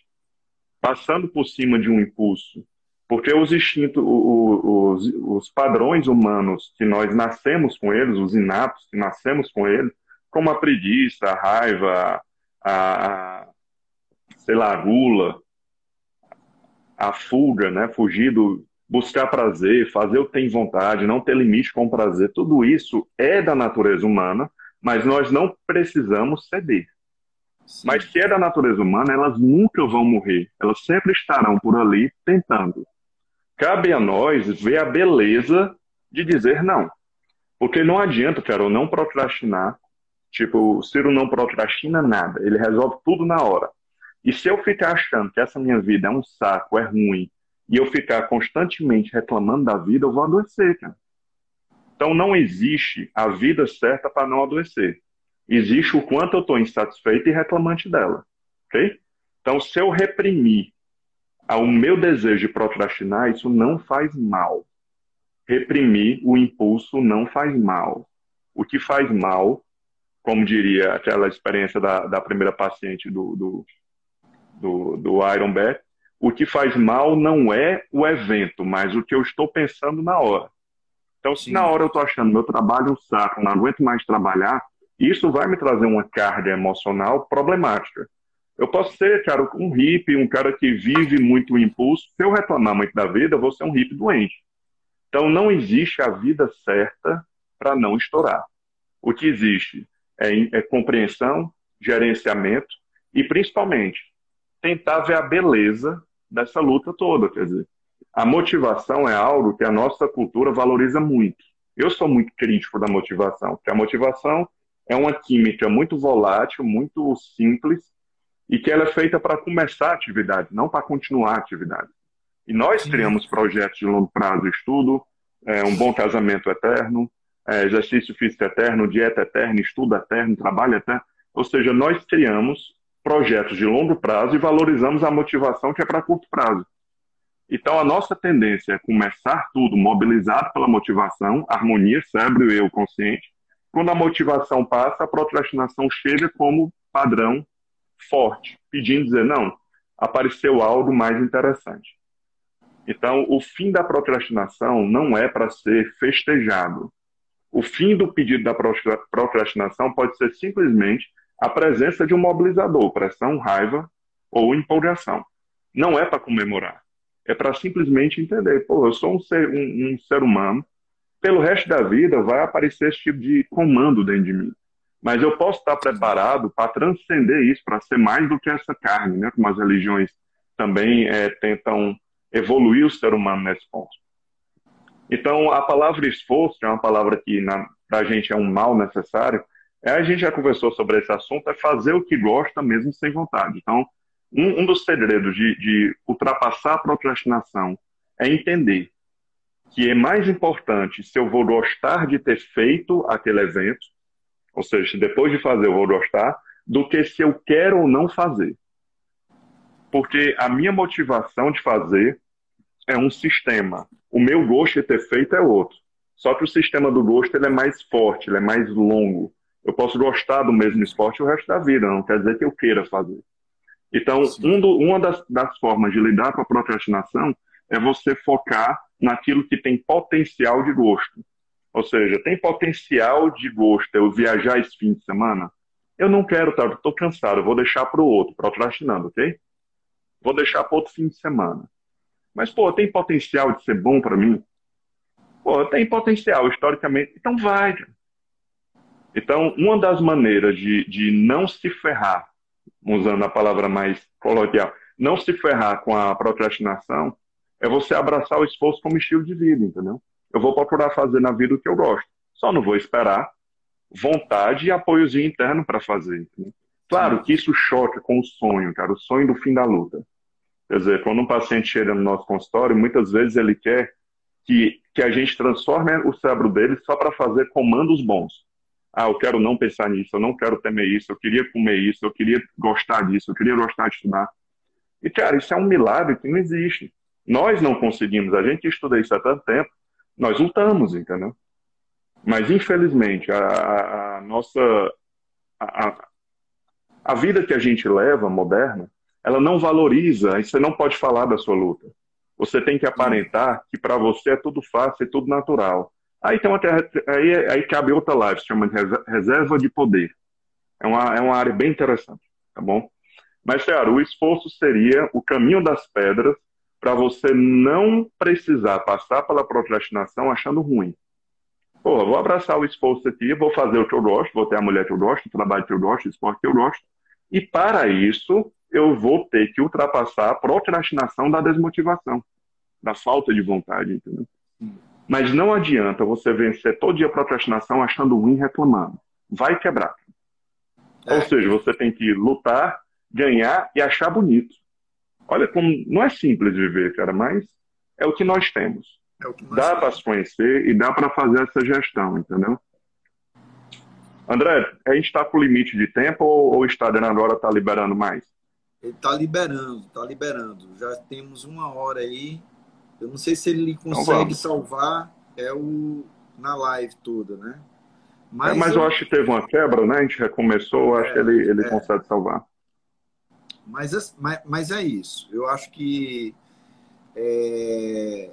A: passando por cima de um impulso. Porque os instintos, os, os padrões humanos que nós nascemos com eles, os inatos que nascemos com eles, como a preguiça, a raiva, a, a sei lá, a gula, a fuga, né? Fugir do, buscar prazer, fazer o que tem vontade, não ter limite com o prazer, tudo isso é da natureza humana, mas nós não precisamos ceder. Sim. Mas se é da natureza humana, elas nunca vão morrer, elas sempre estarão por ali tentando. Cabe a nós ver a beleza de dizer não. Porque não adianta, cara, eu não procrastinar. Tipo, o Ciro não procrastina nada, ele resolve tudo na hora. E se eu ficar achando que essa minha vida é um saco, é ruim, e eu ficar constantemente reclamando da vida, eu vou adoecer, cara. Então não existe a vida certa para não adoecer. Existe o quanto eu estou insatisfeito e reclamante dela. Ok? Então, se eu reprimir o meu desejo de procrastinar, isso não faz mal. Reprimir o impulso não faz mal. O que faz mal, como diria aquela experiência da, da primeira paciente do, do do, do Iron Bear, o que faz mal não é o evento, mas o que eu estou pensando na hora. Então, se Sim. na hora eu estou achando meu trabalho um saco, não aguento mais trabalhar, isso vai me trazer uma carga emocional problemática. Eu posso ser, cara, um hippie, um cara que vive muito o impulso. Se eu reclamar muito da vida, eu vou ser um hippie doente. Então, não existe a vida certa para não estourar. O que existe é, é compreensão, gerenciamento e, principalmente, tentar ver a beleza dessa luta toda. Quer dizer, a motivação é algo que a nossa cultura valoriza muito. Eu sou muito crítico da motivação, porque a motivação é uma química muito volátil, muito simples, e que ela é feita para começar a atividade, não para continuar a atividade. E nós criamos projetos de longo prazo, estudo, é, um bom casamento eterno, é, exercício físico eterno, dieta eterna, estudo eterno, trabalho eterno. Ou seja, nós criamos projetos de longo prazo e valorizamos a motivação que é para curto prazo. Então, a nossa tendência é começar tudo mobilizado pela motivação, harmonia, cérebro e eu consciente, Quando a motivação passa, a procrastinação chega como padrão forte, pedindo dizer, não, apareceu algo mais interessante. Então, o fim da procrastinação não é para ser festejado. O fim do pedido da procrastinação pode ser simplesmente a presença de um mobilizador, pressão, raiva ou empolgação. Não é para comemorar. É para simplesmente entender, pô, eu sou um ser, um, um ser humano, pelo resto da vida vai aparecer esse tipo de comando dentro de mim. Mas eu posso estar preparado para transcender isso, para ser mais do que essa carne, né? Como as religiões também é, tentam evoluir o ser humano nesse ponto. Então, a palavra esforço é uma palavra que para a gente é um mal necessário. É, a gente já conversou sobre esse assunto, é fazer o que gosta mesmo sem vontade. Então, um, um dos segredos de, de ultrapassar a procrastinação é entender que é mais importante se eu vou gostar de ter feito aquele evento, ou seja, depois de fazer eu vou gostar, do que se eu quero ou não fazer. Porque a minha motivação de fazer é um sistema. O meu gosto de ter feito é outro. Só que o sistema do gosto ele é mais forte, ele é mais longo. Eu posso gostar do mesmo esporte o resto da vida, não quer dizer que eu queira fazer. Então, um do, uma das, das formas de lidar com a procrastinação é você focar naquilo que tem potencial de gosto. Ou seja, tem potencial de gosto eu viajar esse fim de semana? Eu não quero, tá? Estou cansado, vou deixar para o outro, procrastinando, ok? Vou deixar para outro fim de semana. Mas, pô, tem potencial de ser bom para mim? Pô, tem potencial, historicamente. Então vai. Então, uma das maneiras de, de não se ferrar, usando a palavra mais coloquial, não se ferrar com a procrastinação, é você abraçar o esforço como estilo de vida, entendeu? Eu vou procurar fazer na vida o que eu gosto. Só não vou esperar vontade e apoiozinho interno para fazer. Entendeu? Claro que isso choca com o sonho, cara, o sonho do fim da luta. Quer dizer, quando um paciente chega no nosso consultório, muitas vezes ele quer que, que a gente transforme o cérebro dele só para fazer comandos bons. Ah, eu quero não pensar nisso, eu não quero temer isso, eu queria comer isso, eu queria gostar disso, eu queria gostar de estudar. E, cara, isso é um milagre que não existe. Nós não conseguimos, a gente estuda isso há tanto tempo, nós lutamos, entendeu? Mas, infelizmente, a, a nossa. A, a vida que a gente leva, moderna, ela não valoriza, e você não pode falar da sua luta. Você tem que aparentar que para você é tudo fácil e tudo natural. Aí tem uma aí, aí cabe outra live, se chama de reserva de poder. É uma, é uma área bem interessante, tá bom? Mas, claro, o esforço seria o caminho das pedras para você não precisar passar pela procrastinação achando ruim. Pô, vou abraçar o esforço aqui, vou fazer o que eu gosto, vou ter a mulher que eu gosto, o trabalho que eu gosto, o esporte que eu gosto. E para isso, eu vou ter que ultrapassar a procrastinação da desmotivação, da falta de vontade, entendeu? Mas não adianta você vencer todo dia a procrastinação achando ruim reclamando. Vai quebrar. É. Ou seja, você tem que lutar, ganhar e achar bonito. Olha como não é simples viver, cara, mas é o que nós temos. É nós dá para se conhecer e dá para fazer essa gestão, entendeu? André, a gente está com limite de tempo ou o Instagram agora está liberando mais?
B: Ele está liberando, está liberando. Já temos uma hora aí. Eu não sei se ele então consegue então salvar é o na live toda, né?
A: Mas, é, mas eu... eu... acho que teve uma quebra, né? A gente recomeçou, acho é, que ele, ele é. consegue salvar.
B: Mas, é, mas, mas é isso. Eu acho que é,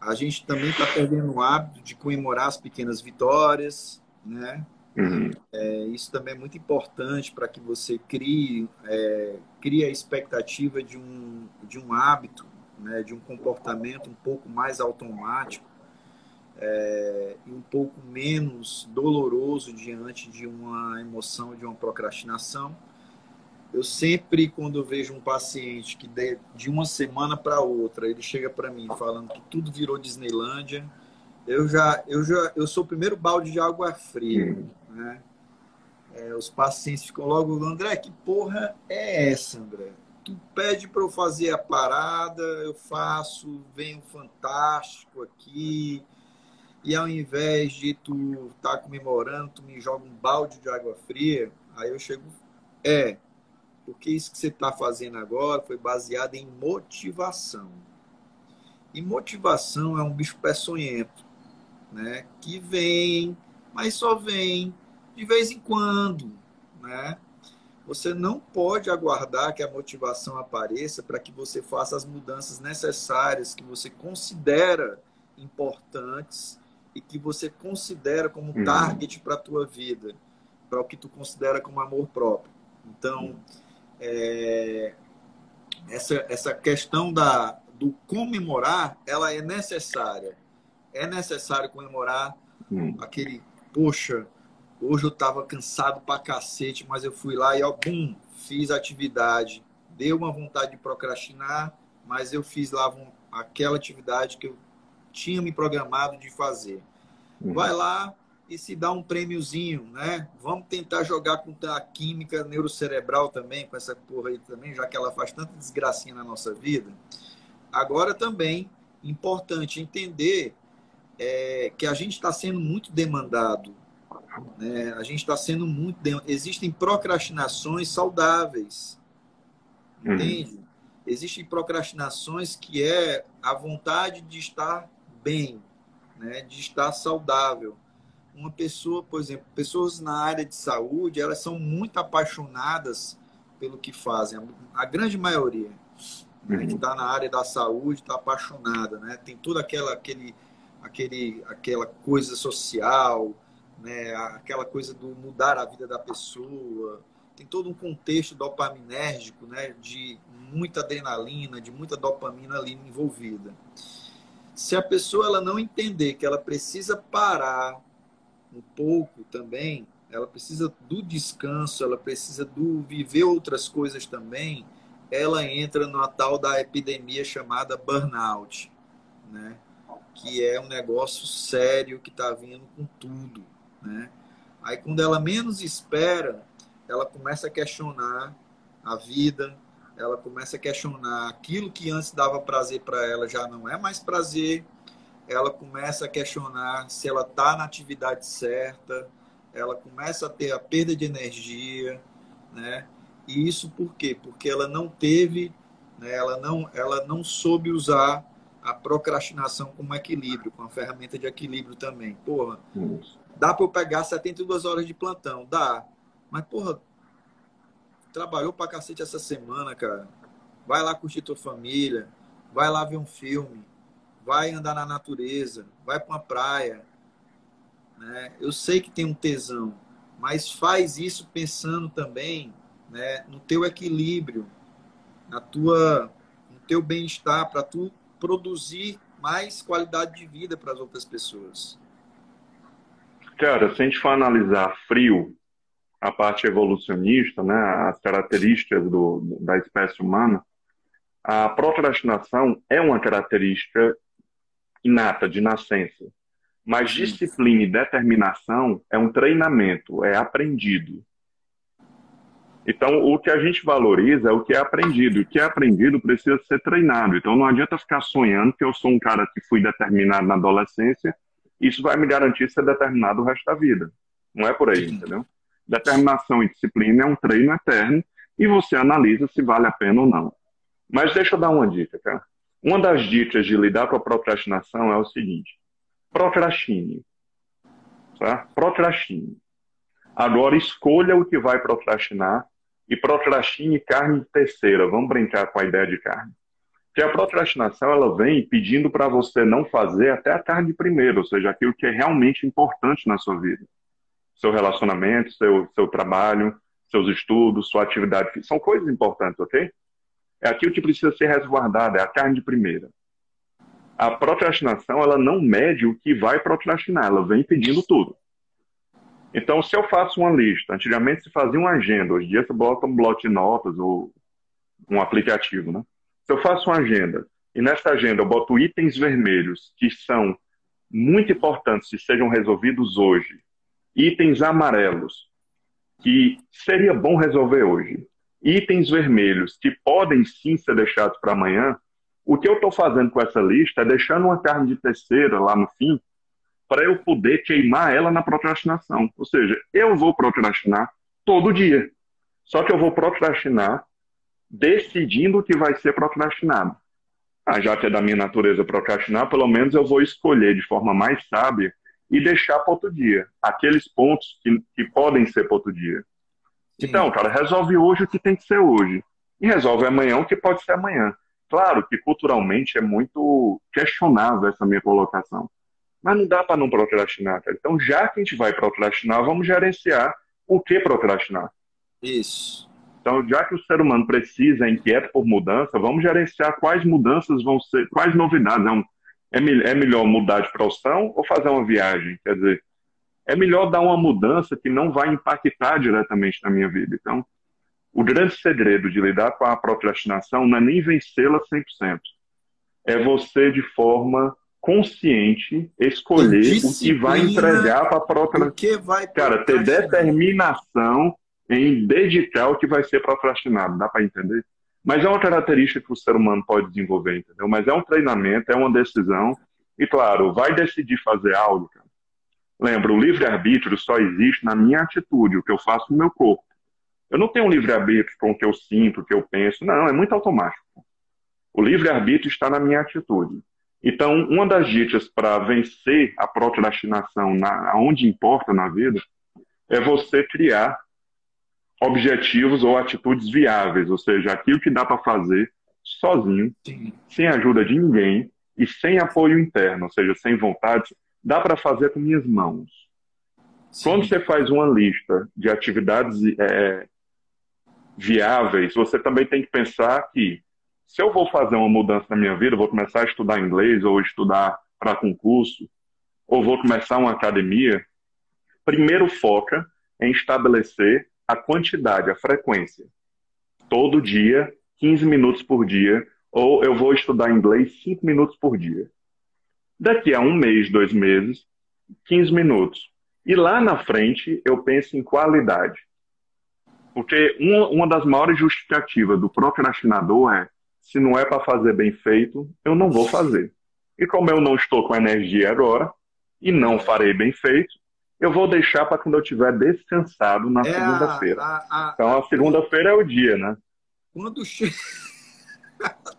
B: a gente também está perdendo o hábito de comemorar as pequenas vitórias, né? Uhum. É, isso também é muito importante para que você crie, é, crie a expectativa de um, de um hábito, né, de um comportamento um pouco mais automático é, e um pouco menos doloroso diante de uma emoção, de uma procrastinação. Eu sempre, quando eu vejo um paciente que de, de uma semana para outra, ele chega para mim falando que tudo virou Disneylândia, eu já, eu já, eu sou o primeiro balde de água fria. Né? É, os pacientes ficam logo, André, que porra é essa, André? Tu pede para eu fazer a parada, eu faço, venho fantástico aqui, e ao invés de tu estar tá comemorando, tu me joga um balde de água fria, aí eu chego, é, porque isso que você está fazendo agora foi baseado em motivação. E motivação é um bicho peçonhento, né? Que vem mas só vem de vez em quando, né? Você não pode aguardar que a motivação apareça para que você faça as mudanças necessárias que você considera importantes e que você considera como uhum. target para a tua vida, para o que tu considera como amor próprio. Então, é, essa, essa questão da, do comemorar, ela é necessária. É necessário comemorar uhum. aquele, poxa, hoje eu estava cansado pra cacete, mas eu fui lá e, ó, bum, fiz atividade. Deu uma vontade de procrastinar, mas eu fiz lá aquela atividade que eu tinha me programado de fazer. Uhum. Vai lá e se dá um prêmiozinho, né? Vamos tentar jogar com a química neurocerebral também, com essa porra aí também, já que ela faz tanta desgracinha na nossa vida. Agora também, importante entender é, que a gente está sendo muito demandado. Né? A gente está sendo muito. Existem procrastinações saudáveis. Uhum. Entende? Uhum. Existem procrastinações que é a vontade de estar bem, né, de estar saudável. Uma pessoa, por exemplo, pessoas na área de saúde, elas são muito apaixonadas pelo que fazem. A grande maioria né, que está na área da saúde está apaixonada, né? Tem toda aquela aquele, aquele, aquela coisa social, né? Aquela coisa do mudar a vida da pessoa. Tem todo um contexto dopaminérgico, né? De muita adrenalina, de muita dopamina ali envolvida. Se a pessoa ela não entender que ela precisa parar um pouco também, ela precisa do descanso, ela precisa do viver outras coisas também, ela entra na tal da epidemia chamada burnout, né? Que é um negócio sério que está vindo com tudo, né? Aí quando ela menos espera, ela começa a questionar a vida, ela começa a questionar aquilo que antes dava prazer para ela já não é mais prazer. Ela começa a questionar se ela está na atividade certa. Ela começa a ter a perda de energia, né? E isso por quê? Porque ela não teve, né? ela não, ela não soube usar a procrastinação como equilíbrio, com a ferramenta de equilíbrio também. Porra, dá para eu pegar 72 horas de plantão, dá. Mas porra, trabalhou pra cacete essa semana, cara. Vai lá curtir tua família, vai lá ver um filme, vai andar na natureza, vai pra uma praia. Né? Eu sei que tem um tesão, mas faz isso pensando também né, no teu equilíbrio, na tua, no teu bem-estar, para tu produzir mais qualidade de vida para as outras pessoas.
A: Cara, se a gente for analisar frio, a parte evolucionista, né, as características do, da espécie humana, a procrastinação é uma característica inata, de nascença. Mas disciplina e determinação é um treinamento, é aprendido. Então, o que a gente valoriza é o que é aprendido. O que é aprendido precisa ser treinado. Então, não adianta ficar sonhando que eu sou um cara que fui determinado na adolescência, isso vai me garantir ser determinado o resto da vida. Não é por aí, entendeu? Determinação e disciplina é um treino eterno e você analisa se vale a pena ou não. Mas deixa eu dar uma dica, cara. Uma das dicas de lidar com a procrastinação é o seguinte: procrastine. Tá? Procrastine. Agora escolha o que vai procrastinar e procrastine carne terceira. Vamos brincar com a ideia de carne. Porque a procrastinação ela vem pedindo para você não fazer até a carne primeiro, ou seja, aquilo que é realmente importante na sua vida seu relacionamento, seu, seu trabalho, seus estudos, sua atividade. São coisas importantes, ok? É aquilo que precisa ser resguardado, é a carne de primeira. A procrastinação, ela não mede o que vai procrastinar, ela vem pedindo tudo. Então, se eu faço uma lista, antigamente se fazia uma agenda, hoje em dia você bota um bloco de notas ou um aplicativo, né? Se eu faço uma agenda e nessa agenda eu boto itens vermelhos que são muito importantes e sejam resolvidos hoje itens amarelos, que seria bom resolver hoje, itens vermelhos, que podem sim ser deixados para amanhã, o que eu estou fazendo com essa lista é deixando uma carne de terceira lá no fim, para eu poder queimar ela na procrastinação. Ou seja, eu vou procrastinar todo dia. Só que eu vou procrastinar decidindo o que vai ser procrastinado. Ah, já que é da minha natureza procrastinar, pelo menos eu vou escolher de forma mais sábia e deixar para outro dia. Aqueles pontos que, que podem ser para outro dia. Sim. Então, cara, resolve hoje o que tem que ser hoje. E resolve amanhã o que pode ser amanhã. Claro que culturalmente é muito questionável essa minha colocação. Mas não dá para não procrastinar, cara. Então, já que a gente vai procrastinar, vamos gerenciar o que procrastinar.
B: Isso.
A: Então, já que o ser humano precisa, é inquieto por mudança, vamos gerenciar quais mudanças vão ser, quais novidades. É, um, é, é melhor mudar de profissão ou fazer uma viagem? Quer dizer, é melhor dar uma mudança que não vai impactar diretamente na minha vida. Então, o grande segredo de lidar com a procrastinação não é nem vencê-la 100%. É você, de forma consciente, escolher o que vai entregar para a procrastinação. Cara, ter determinação em dedicar o que vai ser procrastinado. Dá para entender? Mas é uma característica que o ser humano pode desenvolver, entendeu? Mas é um treinamento, é uma decisão. E, claro, vai decidir fazer algo, cara. Lembra, o livre-arbítrio só existe na minha atitude, o que eu faço no meu corpo. Eu não tenho um livre-arbítrio com o que eu sinto, o que eu penso. Não, é muito automático. O livre-arbítrio está na minha atitude. Então, uma das dicas para vencer a procrastinação na, onde importa na vida é você criar objetivos ou atitudes viáveis, ou seja, aquilo que dá para fazer sozinho, Sim. sem ajuda de ninguém e sem apoio interno, ou seja, sem vontade, dá para fazer com minhas mãos. Sim. Quando você faz uma lista de atividades é, viáveis, você também tem que pensar que se eu vou fazer uma mudança na minha vida, vou começar a estudar inglês ou estudar para concurso, ou vou começar uma academia, primeiro foca em estabelecer a quantidade, a frequência. Todo dia, 15 minutos por dia, ou eu vou estudar inglês 5 minutos por dia. Daqui a um mês, dois meses, 15 minutos. E lá na frente, eu penso em qualidade. Porque uma, uma das maiores justificativas do procrastinador é se não é para fazer bem feito, eu não vou fazer. E como eu não estou com energia agora e não farei bem feito, eu vou deixar para quando eu estiver descansado na é segunda-feira. Então a segunda-feira é o dia, né?
B: Quando
A: che...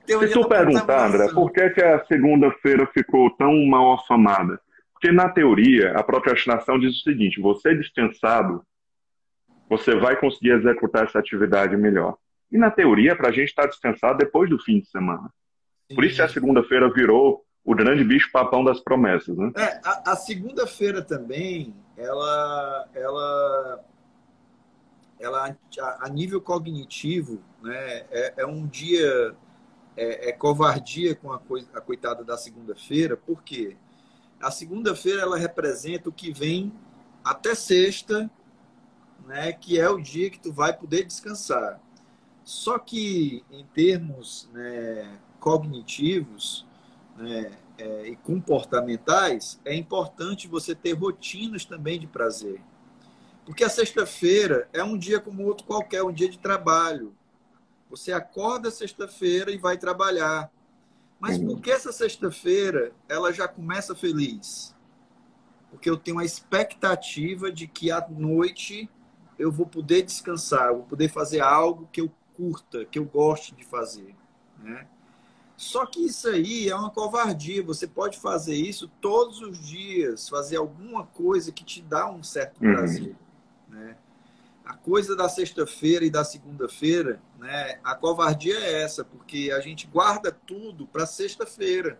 A: Se tu perguntar, André, por que, que a segunda-feira ficou tão mal afamada? Porque na teoria a procrastinação diz o seguinte: você descansado, você vai conseguir executar essa atividade melhor. E na teoria, para a gente estar tá descansado depois do fim de semana. Por isso a segunda-feira virou o grande bicho papão das promessas, né?
B: É, a, a segunda-feira também, ela, ela, ela a, a nível cognitivo, né, é, é um dia é, é, covardia com a, coisa, a coitada da segunda-feira, porque a segunda-feira ela representa o que vem até sexta, né, que é o dia que tu vai poder descansar. Só que, em termos né, cognitivos né, é, e comportamentais, é importante você ter rotinas também de prazer. Porque a sexta-feira é um dia como outro qualquer, um dia de trabalho. Você acorda sexta-feira e vai trabalhar. Mas por que essa sexta-feira ela já começa feliz? Porque eu tenho a expectativa de que à noite eu vou poder descansar, eu vou poder fazer algo que eu curta, que eu goste de fazer. Né? Só que isso aí é uma covardia. Você pode fazer isso todos os dias, fazer alguma coisa que te dá um certo uhum. prazer. Né? A coisa da sexta-feira e da segunda-feira, né? a covardia é essa, porque a gente guarda tudo para sexta-feira.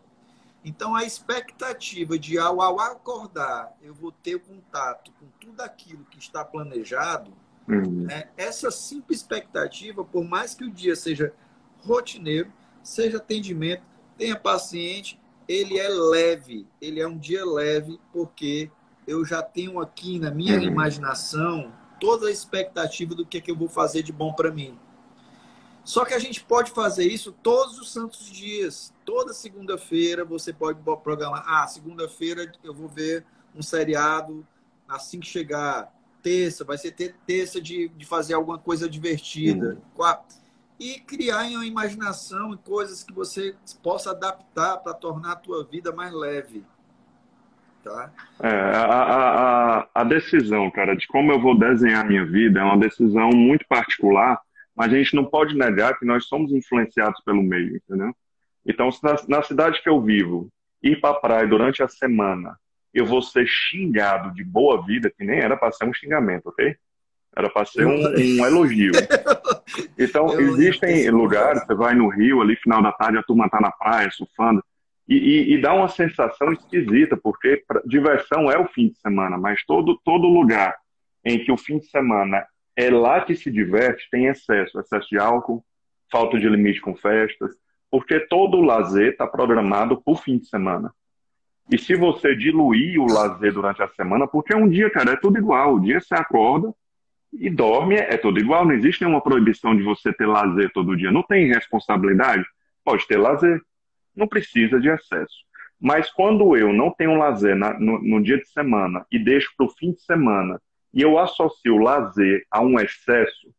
B: Então, a expectativa de ao, ao acordar eu vou ter contato com tudo aquilo que está planejado, Uhum. Né? Essa simples expectativa, por mais que o dia seja rotineiro, seja atendimento, tenha paciente, ele é leve, ele é um dia leve, porque eu já tenho aqui na minha uhum. imaginação toda a expectativa do que, é que eu vou fazer de bom para mim. Só que a gente pode fazer isso todos os santos dias. Toda segunda-feira você pode programar. Ah, segunda-feira eu vou ver um seriado assim que chegar terça, vai ser ter terça de, de fazer alguma coisa divertida. Uhum. E criar uma imaginação e coisas que você possa adaptar para tornar a tua vida mais leve. Tá?
A: É, a, a, a decisão, cara, de como eu vou desenhar a minha vida é uma decisão muito particular, mas a gente não pode negar que nós somos influenciados pelo meio, entendeu? Então, na, na cidade que eu vivo, ir para a praia durante a semana eu vou ser xingado de boa vida, que nem era para ser um xingamento, ok? Era para ser um, um, elogio. Então, existem lugares, você vai no Rio, ali, final da tarde, a turma tá na praia, surfando, e, e, e dá uma sensação esquisita, porque diversão é o fim de semana, mas todo, todo lugar em que o fim de semana é lá que se diverte, tem excesso, excesso de álcool, falta de limite com festas, porque todo o lazer está programado por fim de semana. E se você diluir o lazer durante a semana, porque é um dia, cara, é tudo igual. O dia você acorda e dorme, é tudo igual. Não existe nenhuma proibição de você ter lazer todo dia. Não tem responsabilidade? Pode ter lazer. Não precisa de excesso. Mas quando eu não tenho lazer na, no, no, dia de semana e deixo para o fim de semana e eu associo lazer a um excesso,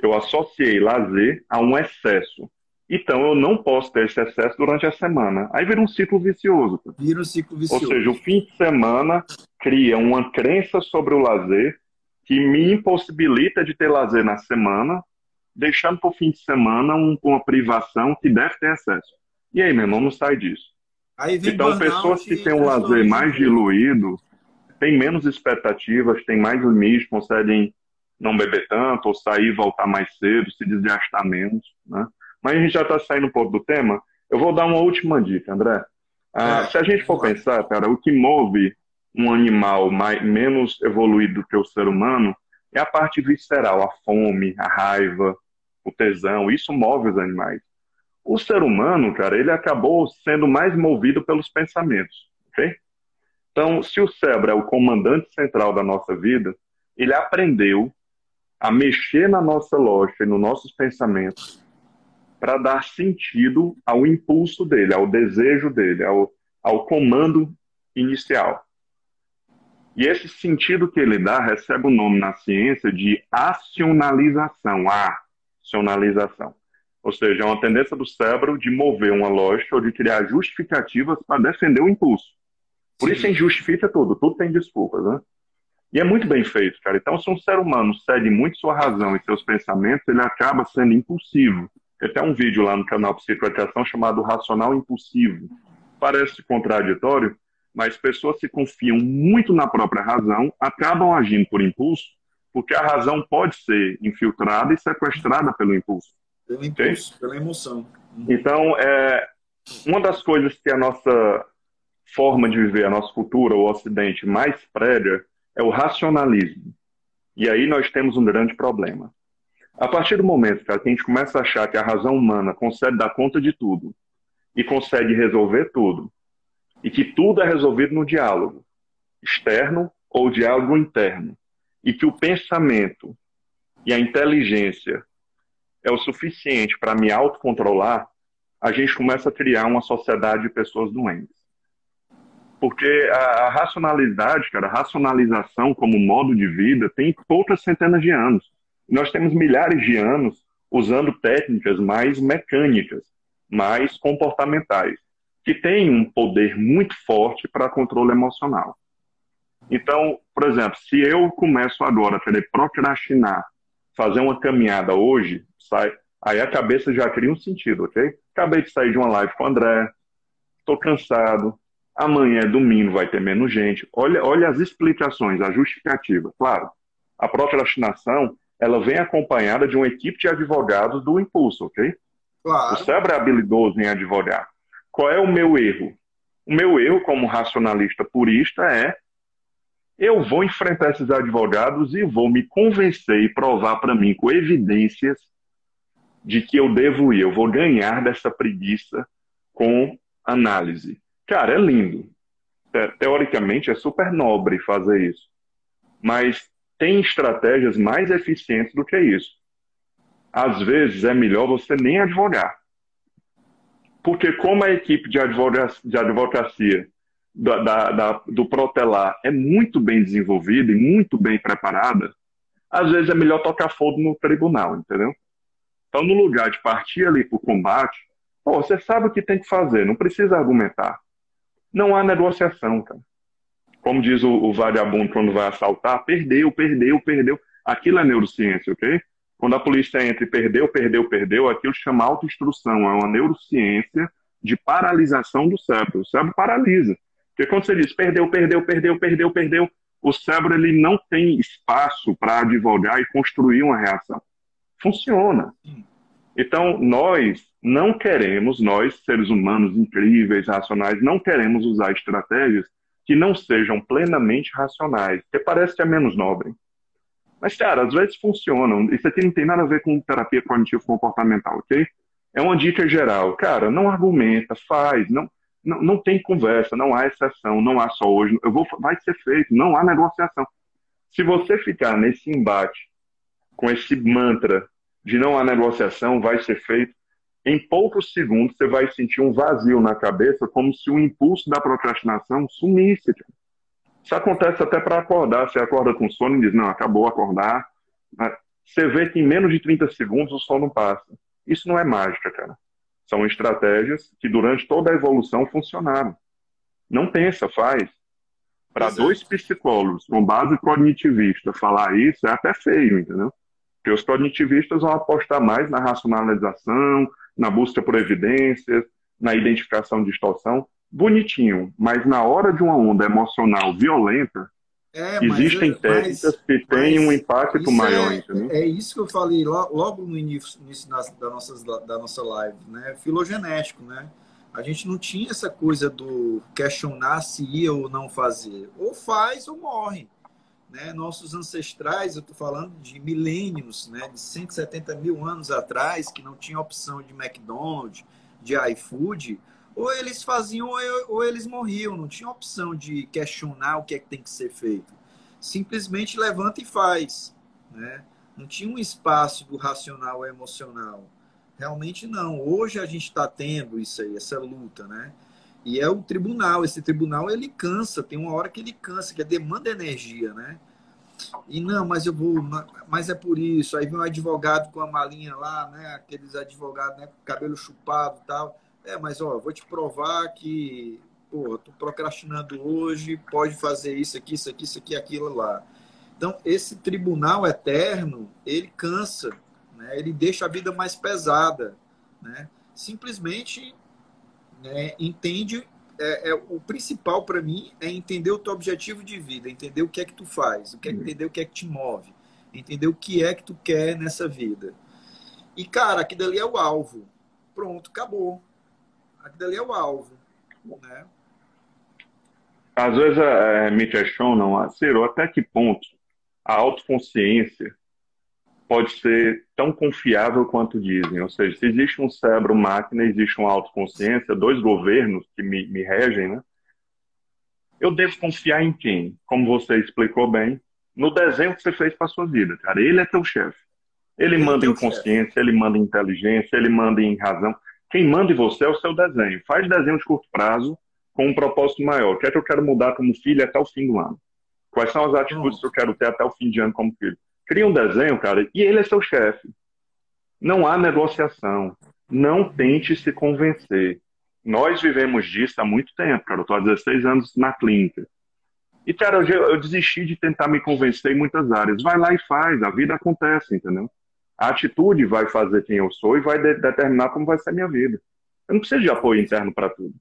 A: eu associei lazer a um excesso. Então eu não posso ter esse excesso durante a semana. Aí vira um ciclo vicioso.
B: Vira um ciclo vicioso.
A: Ou seja, o fim de semana cria uma crença sobre o lazer que me impossibilita de ter lazer na semana, deixando para o fim de semana um, uma privação que deve ter excesso. E aí, meu irmão, não sai disso. então, pessoas que têm um lazer mais diluído têm menos expectativas, têm mais limites, conseguem não beber tanto, ou sair e voltar mais cedo, se desgastar menos, né? Mas a gente já está saindo um pouco do tema. Eu vou dar uma última dica, André. Ah, é, se a gente for pensar, cara, o que move um animal mais, menos evoluído do que o ser humano é a parte visceral, a fome, a raiva, o tesão. Isso move os animais. O ser humano, cara, ele acabou sendo mais movido pelos pensamentos, ok? Então, se o cérebro é o comandante central da nossa vida, ele aprendeu a mexer na nossa lógica e nos nossos pensamentos para dar sentido ao impulso dele, ao desejo dele, ao, ao comando inicial. E esse sentido que ele dá recebe o nome na ciência de acionalização, acionalização. Ou seja, é uma tendência do cérebro de mover uma lógica ou de criar justificativas para defender o impulso. Por Sim. isso, a gente justifica tudo, tudo tem desculpas, né? E é muito bem feito, cara. Então, se um ser humano segue muito sua razão e seus pensamentos, ele acaba sendo impulsivo. Tem até um vídeo lá no canal Psicoeducação chamado Racional Impulsivo. Parece contraditório, mas pessoas que confiam muito na própria razão acabam agindo por impulso, porque a razão pode ser infiltrada e sequestrada pelo impulso.
B: Pelo impulso, okay? pela emoção.
A: Então, é, uma das coisas que a nossa forma de viver, a nossa cultura, o Ocidente, mais prega é o racionalismo. E aí nós temos um grande problema. A partir do momento cara, que a gente começa a achar que a razão humana consegue dar conta de tudo e consegue resolver tudo, e que tudo é resolvido no diálogo externo ou diálogo interno, e que o pensamento e a inteligência é o suficiente para me autocontrolar, a gente começa a criar uma sociedade de pessoas doentes. Porque a, a racionalidade, cara, a racionalização como modo de vida tem poucas centenas de anos. Nós temos milhares de anos usando técnicas mais mecânicas, mais comportamentais, que têm um poder muito forte para controle emocional. Então, por exemplo, se eu começo agora a querer procrastinar, fazer uma caminhada hoje, sai, aí a cabeça já cria um sentido, ok? Acabei de sair de uma live com o André, estou cansado, amanhã é domingo, vai ter menos gente. Olha, olha as explicações, a justificativa. Claro, a procrastinação ela vem acompanhada de uma equipe de advogados do impulso, ok? Claro. O cérebro é habilidoso em advogar. Qual é o meu erro? O meu erro, como racionalista purista, é eu vou enfrentar esses advogados e vou me convencer e provar para mim com evidências de que eu devo ir, eu vou ganhar dessa preguiça com análise. Cara, é lindo. Teoricamente é super nobre fazer isso. Mas tem estratégias mais eficientes do que isso. Às vezes é melhor você nem advogar. Porque como a equipe de advocacia, da, da, da, do Protelar é muito bem desenvolvida e muito bem preparada, às vezes é melhor tocar fogo no tribunal, entendeu? Então, no lugar de partir ali para o combate, pô, você sabe o que tem que fazer, não precisa argumentar. Não há negociação, cara como diz o, o vagabundo quando vai assaltar, perdeu, perdeu, perdeu. Aquilo é neurociência, ok? Quando a polícia entra e perdeu, perdeu, perdeu, aquilo chama autoinstrução, é uma neurociência de paralisação do cérebro. O cérebro paralisa. Porque quando você diz perdeu, perdeu, perdeu, perdeu, perdeu, o cérebro ele não tem espaço para advogar e construir uma reação. Funciona. Então, nós não queremos, nós, seres humanos incríveis, racionais, não queremos usar estratégias que não sejam plenamente racionais, porque parece que é menos nobre. Mas, cara, às vezes funcionam. Isso aqui não tem nada a ver com terapia cognitivo-comportamental, ok? É uma dica geral. Cara, não argumenta, faz, não, não, não tem conversa, não há exceção, não há só hoje. Eu vou, vai ser feito, não há negociação. Se você ficar nesse embate com esse mantra de não há negociação, vai ser feito, em poucos segundos você vai sentir um vazio na cabeça, como se o impulso da procrastinação sumisse. Isso acontece até para acordar. Você acorda com sono e diz, não, acabou acordar. Você vê que em menos de 30 segundos o sono passa. Isso não é mágica, cara. São estratégias que durante toda a evolução funcionaram. Não pensa, faz. Para dois psicólogos com base cognitivista falar isso é até feio, entendeu? Porque os cognitivistas vão apostar mais na racionalização, na busca por evidências, na identificação de distorção bonitinho, mas na hora de uma onda emocional violenta, é, existem mas, técnicas mas, que têm um impacto maior,
B: é,
A: entendeu?
B: É isso que eu falei logo no início, início da, da, nossa, da nossa live, né? Filogenético, né? A gente não tinha essa coisa do questionar se ia ou não fazer. Ou faz ou morre. Né? Nossos ancestrais, eu estou falando de milênios, né? de 170 mil anos atrás, que não tinha opção de McDonald's, de iFood, ou eles faziam ou eles morriam, não tinha opção de questionar o que é que tem que ser feito. Simplesmente levanta e faz, né? Não tinha um espaço do racional ou emocional. Realmente não. Hoje a gente está tendo isso aí, essa luta, né? E é o tribunal. Esse tribunal ele cansa. Tem uma hora que ele cansa, que é demanda energia, né? E não, mas eu vou, mas é por isso. Aí vem um advogado com a malinha lá, né? Aqueles advogados, né? Com cabelo chupado, tal é, mas ó, vou te provar que, pô, tô procrastinando hoje, pode fazer isso aqui, isso aqui, isso aqui, aquilo lá. Então, esse tribunal eterno, ele cansa, né? ele deixa a vida mais pesada. Né? Simplesmente né, entende. É, é o principal para mim é entender o teu objetivo de vida, entender o que é que tu faz, o que é, entender o que é que te move, entender o que é que tu quer nessa vida. E, cara, aquilo ali é o alvo. Pronto, acabou aquilo ali é o alvo. Né?
A: Às vezes é, me questionam, Ciro, até que ponto a autoconsciência pode ser tão confiável quanto dizem. Ou seja, se existe um cérebro-máquina, existe uma autoconsciência, dois governos que me, me regem, né? Eu devo confiar em quem? Como você explicou bem, no desenho que você fez para sua vida, cara. Ele é teu chefe. Ele, é manda é em consciência, ele manda em inteligência, ele manda em razão. Quem manda em você é o seu desenho. Faz desenho de curto prazo com um propósito maior. O que é que eu quero mudar como filho até o fim do ano? Quais são as atitudes que eu quero ter até o fim de ano como filho? Cria um desenho, cara, e ele é seu chefe. Não há negociação. Não tente se convencer. Nós vivemos disso há muito tempo, cara. Eu estou há 16 anos na clínica. E, cara, eu, eu, desisti de tentar me convencer em muitas áreas. Vai lá e faz, a vida acontece, entendeu? A atitude vai fazer quem eu sou e vai de determinar como vai ser a minha vida. Eu não preciso de apoio interno para tudo.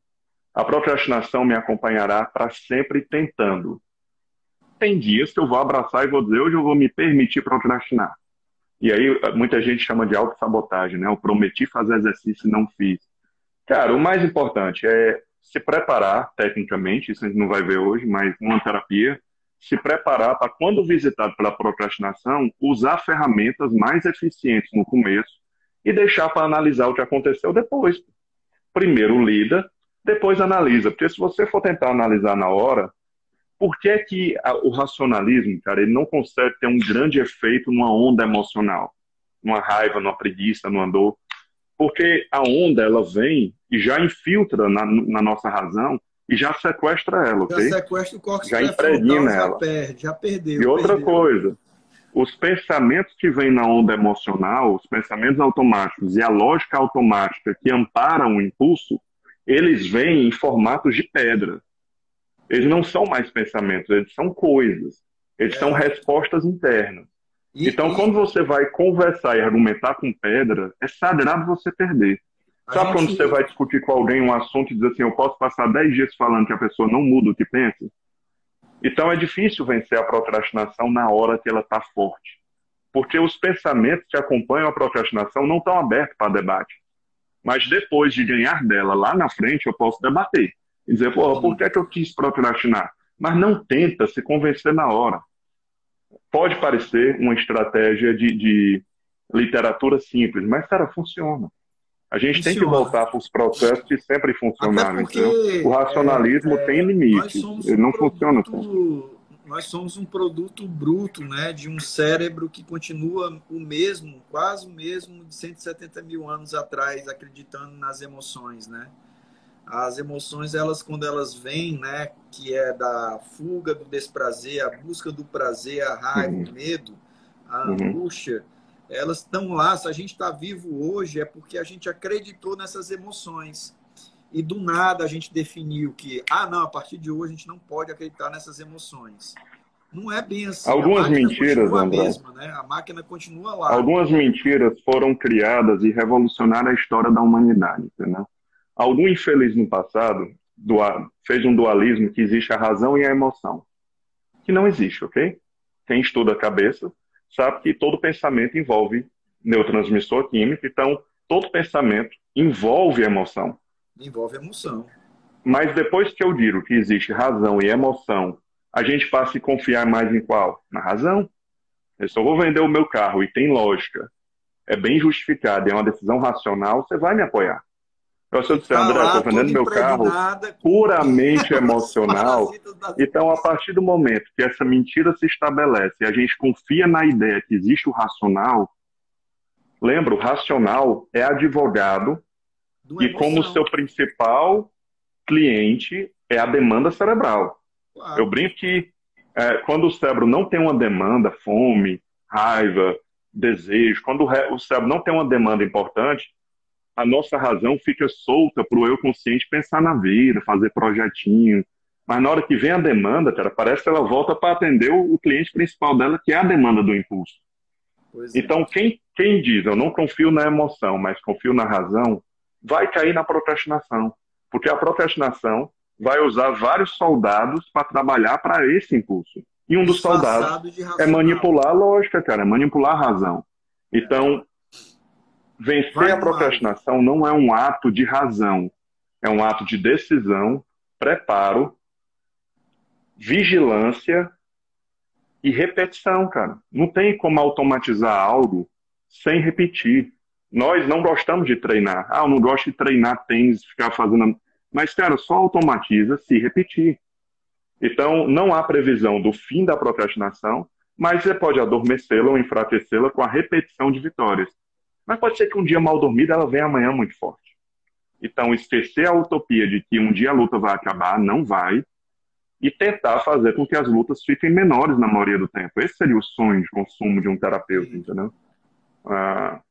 A: A procrastinação me acompanhará para sempre tentando. Tem dias que eu vou abraçar e vou dizer, hoje eu vou me permitir procrastinar. E aí muita gente chama de autossabotagem, né? Eu prometi fazer exercício e não fiz. Cara, o mais importante é se preparar tecnicamente, isso a gente não vai ver hoje, mas uma terapia, se preparar para, quando visitado pela procrastinação, usar ferramentas mais eficientes no começo e deixar para analisar o que aconteceu depois. Primeiro lida, depois analisa. Porque se você for tentar analisar na hora, por que é que o racionalismo, cara, ele não consegue ter um grande efeito numa onda emocional? Numa raiva, numa preguiça, numa dor? Porque a onda, ela vem e já infiltra na, na nossa razão e já sequestra ela, ok?
B: Já sequestra o córtex
A: já impregna ela.
B: Já perde, já perdeu.
A: E outra
B: perdeu.
A: coisa, os pensamentos que vêm na onda emocional, os pensamentos automáticos e a lógica automática que amparam o impulso, eles vêm em formatos de pedra. Eles não são mais pensamentos, eles são coisas. Eles é. são respostas internas. E, então, e... quando você vai conversar e argumentar com pedra, é sagrado você perder. Sabe gente... quando você vai discutir com alguém um assunto e diz assim, eu posso passar 10 dias falando que a pessoa não muda o que pensa? Então é difícil vencer a procrastinação na hora que ela está forte. Porque os pensamentos que acompanham a procrastinação não estão abertos para debate. Mas depois de ganhar dela lá na frente, eu posso debater. E dizer, pô, por que, é que eu quis procrastinar? Mas não tenta se convencer na hora. Pode parecer uma estratégia de, de literatura simples, mas, cara, funciona. A gente funciona. tem que voltar para os processos que sempre funcionaram. O racionalismo é, tem limites. Ele não funciona
B: nós somos um produto bruto né, de um cérebro que continua o mesmo, quase o mesmo de 170 mil anos atrás, acreditando nas emoções. Né? As emoções, elas quando elas vêm, né, que é da fuga do desprazer, a busca do prazer, a raiva, uhum. o medo, a uhum. Elas estão lá. Se a gente está vivo hoje, é porque a gente acreditou nessas emoções e do nada a gente definiu que, ah, não, a partir de hoje a gente não pode acreditar nessas emoções. Não é bem assim.
A: Algumas mentiras, André.
B: Mesma, né? A máquina continua lá.
A: Algumas mentiras foram criadas e revolucionaram a história da humanidade, entendeu? Algum infeliz no passado fez um dualismo que existe a razão e a emoção. Que não existe, ok? Quem estuda a cabeça sabe que todo pensamento envolve neurotransmissor químico, então todo pensamento envolve emoção
B: envolve emoção.
A: Mas depois que eu digo que existe razão e emoção, a gente passa a confiar mais em qual? Na razão. Eu só vou vender o meu carro e tem lógica, é bem justificado, é uma decisão racional, você vai me apoiar. Se eu disser, André, estou vendendo meu carro puramente emocional, então, a partir do momento que essa mentira se estabelece e a gente confia na ideia que existe o racional, lembra, o racional é advogado e como seu principal cliente é a demanda cerebral. Claro. Eu brinco que é, quando o cérebro não tem uma demanda, fome, raiva, desejo, quando o cérebro não tem uma demanda importante, a nossa razão fica solta para o eu consciente pensar na vida, fazer projetinho. Mas na hora que vem a demanda, cara, parece que ela volta para atender o, cliente principal dela, que é a demanda do impulso. É. Então, quem, quem diz, eu não confio na emoção, mas confio na razão, vai cair na procrastinação. Porque a procrastinação vai usar vários soldados para trabalhar para esse impulso. E um dos soldados é manipular a lógica, cara, é manipular a razão. Então, vencer vai a procrastinação não é um ato de razão, é um ato de decisão, preparo, vigilância e repetição, cara. Não tem como automatizar algo sem repetir. Nós não gostamos de treinar. Ah, eu não gosto de treinar tênis, ficar fazendo. Mas, cara, só automatiza se repetir. Então, não há previsão do fim da procrastinação, mas você pode adormecê-la ou enfraquecê-la com a repetição de vitórias. Mas pode ser que um dia mal dormida ela venha amanhã muito forte. Então, esquecer a utopia de que um dia a luta vai acabar, não vai, e tentar fazer com que as lutas fiquem menores na maioria do tempo. Esse seria o sonho de consumo de um terapeuta, entendeu? Ah,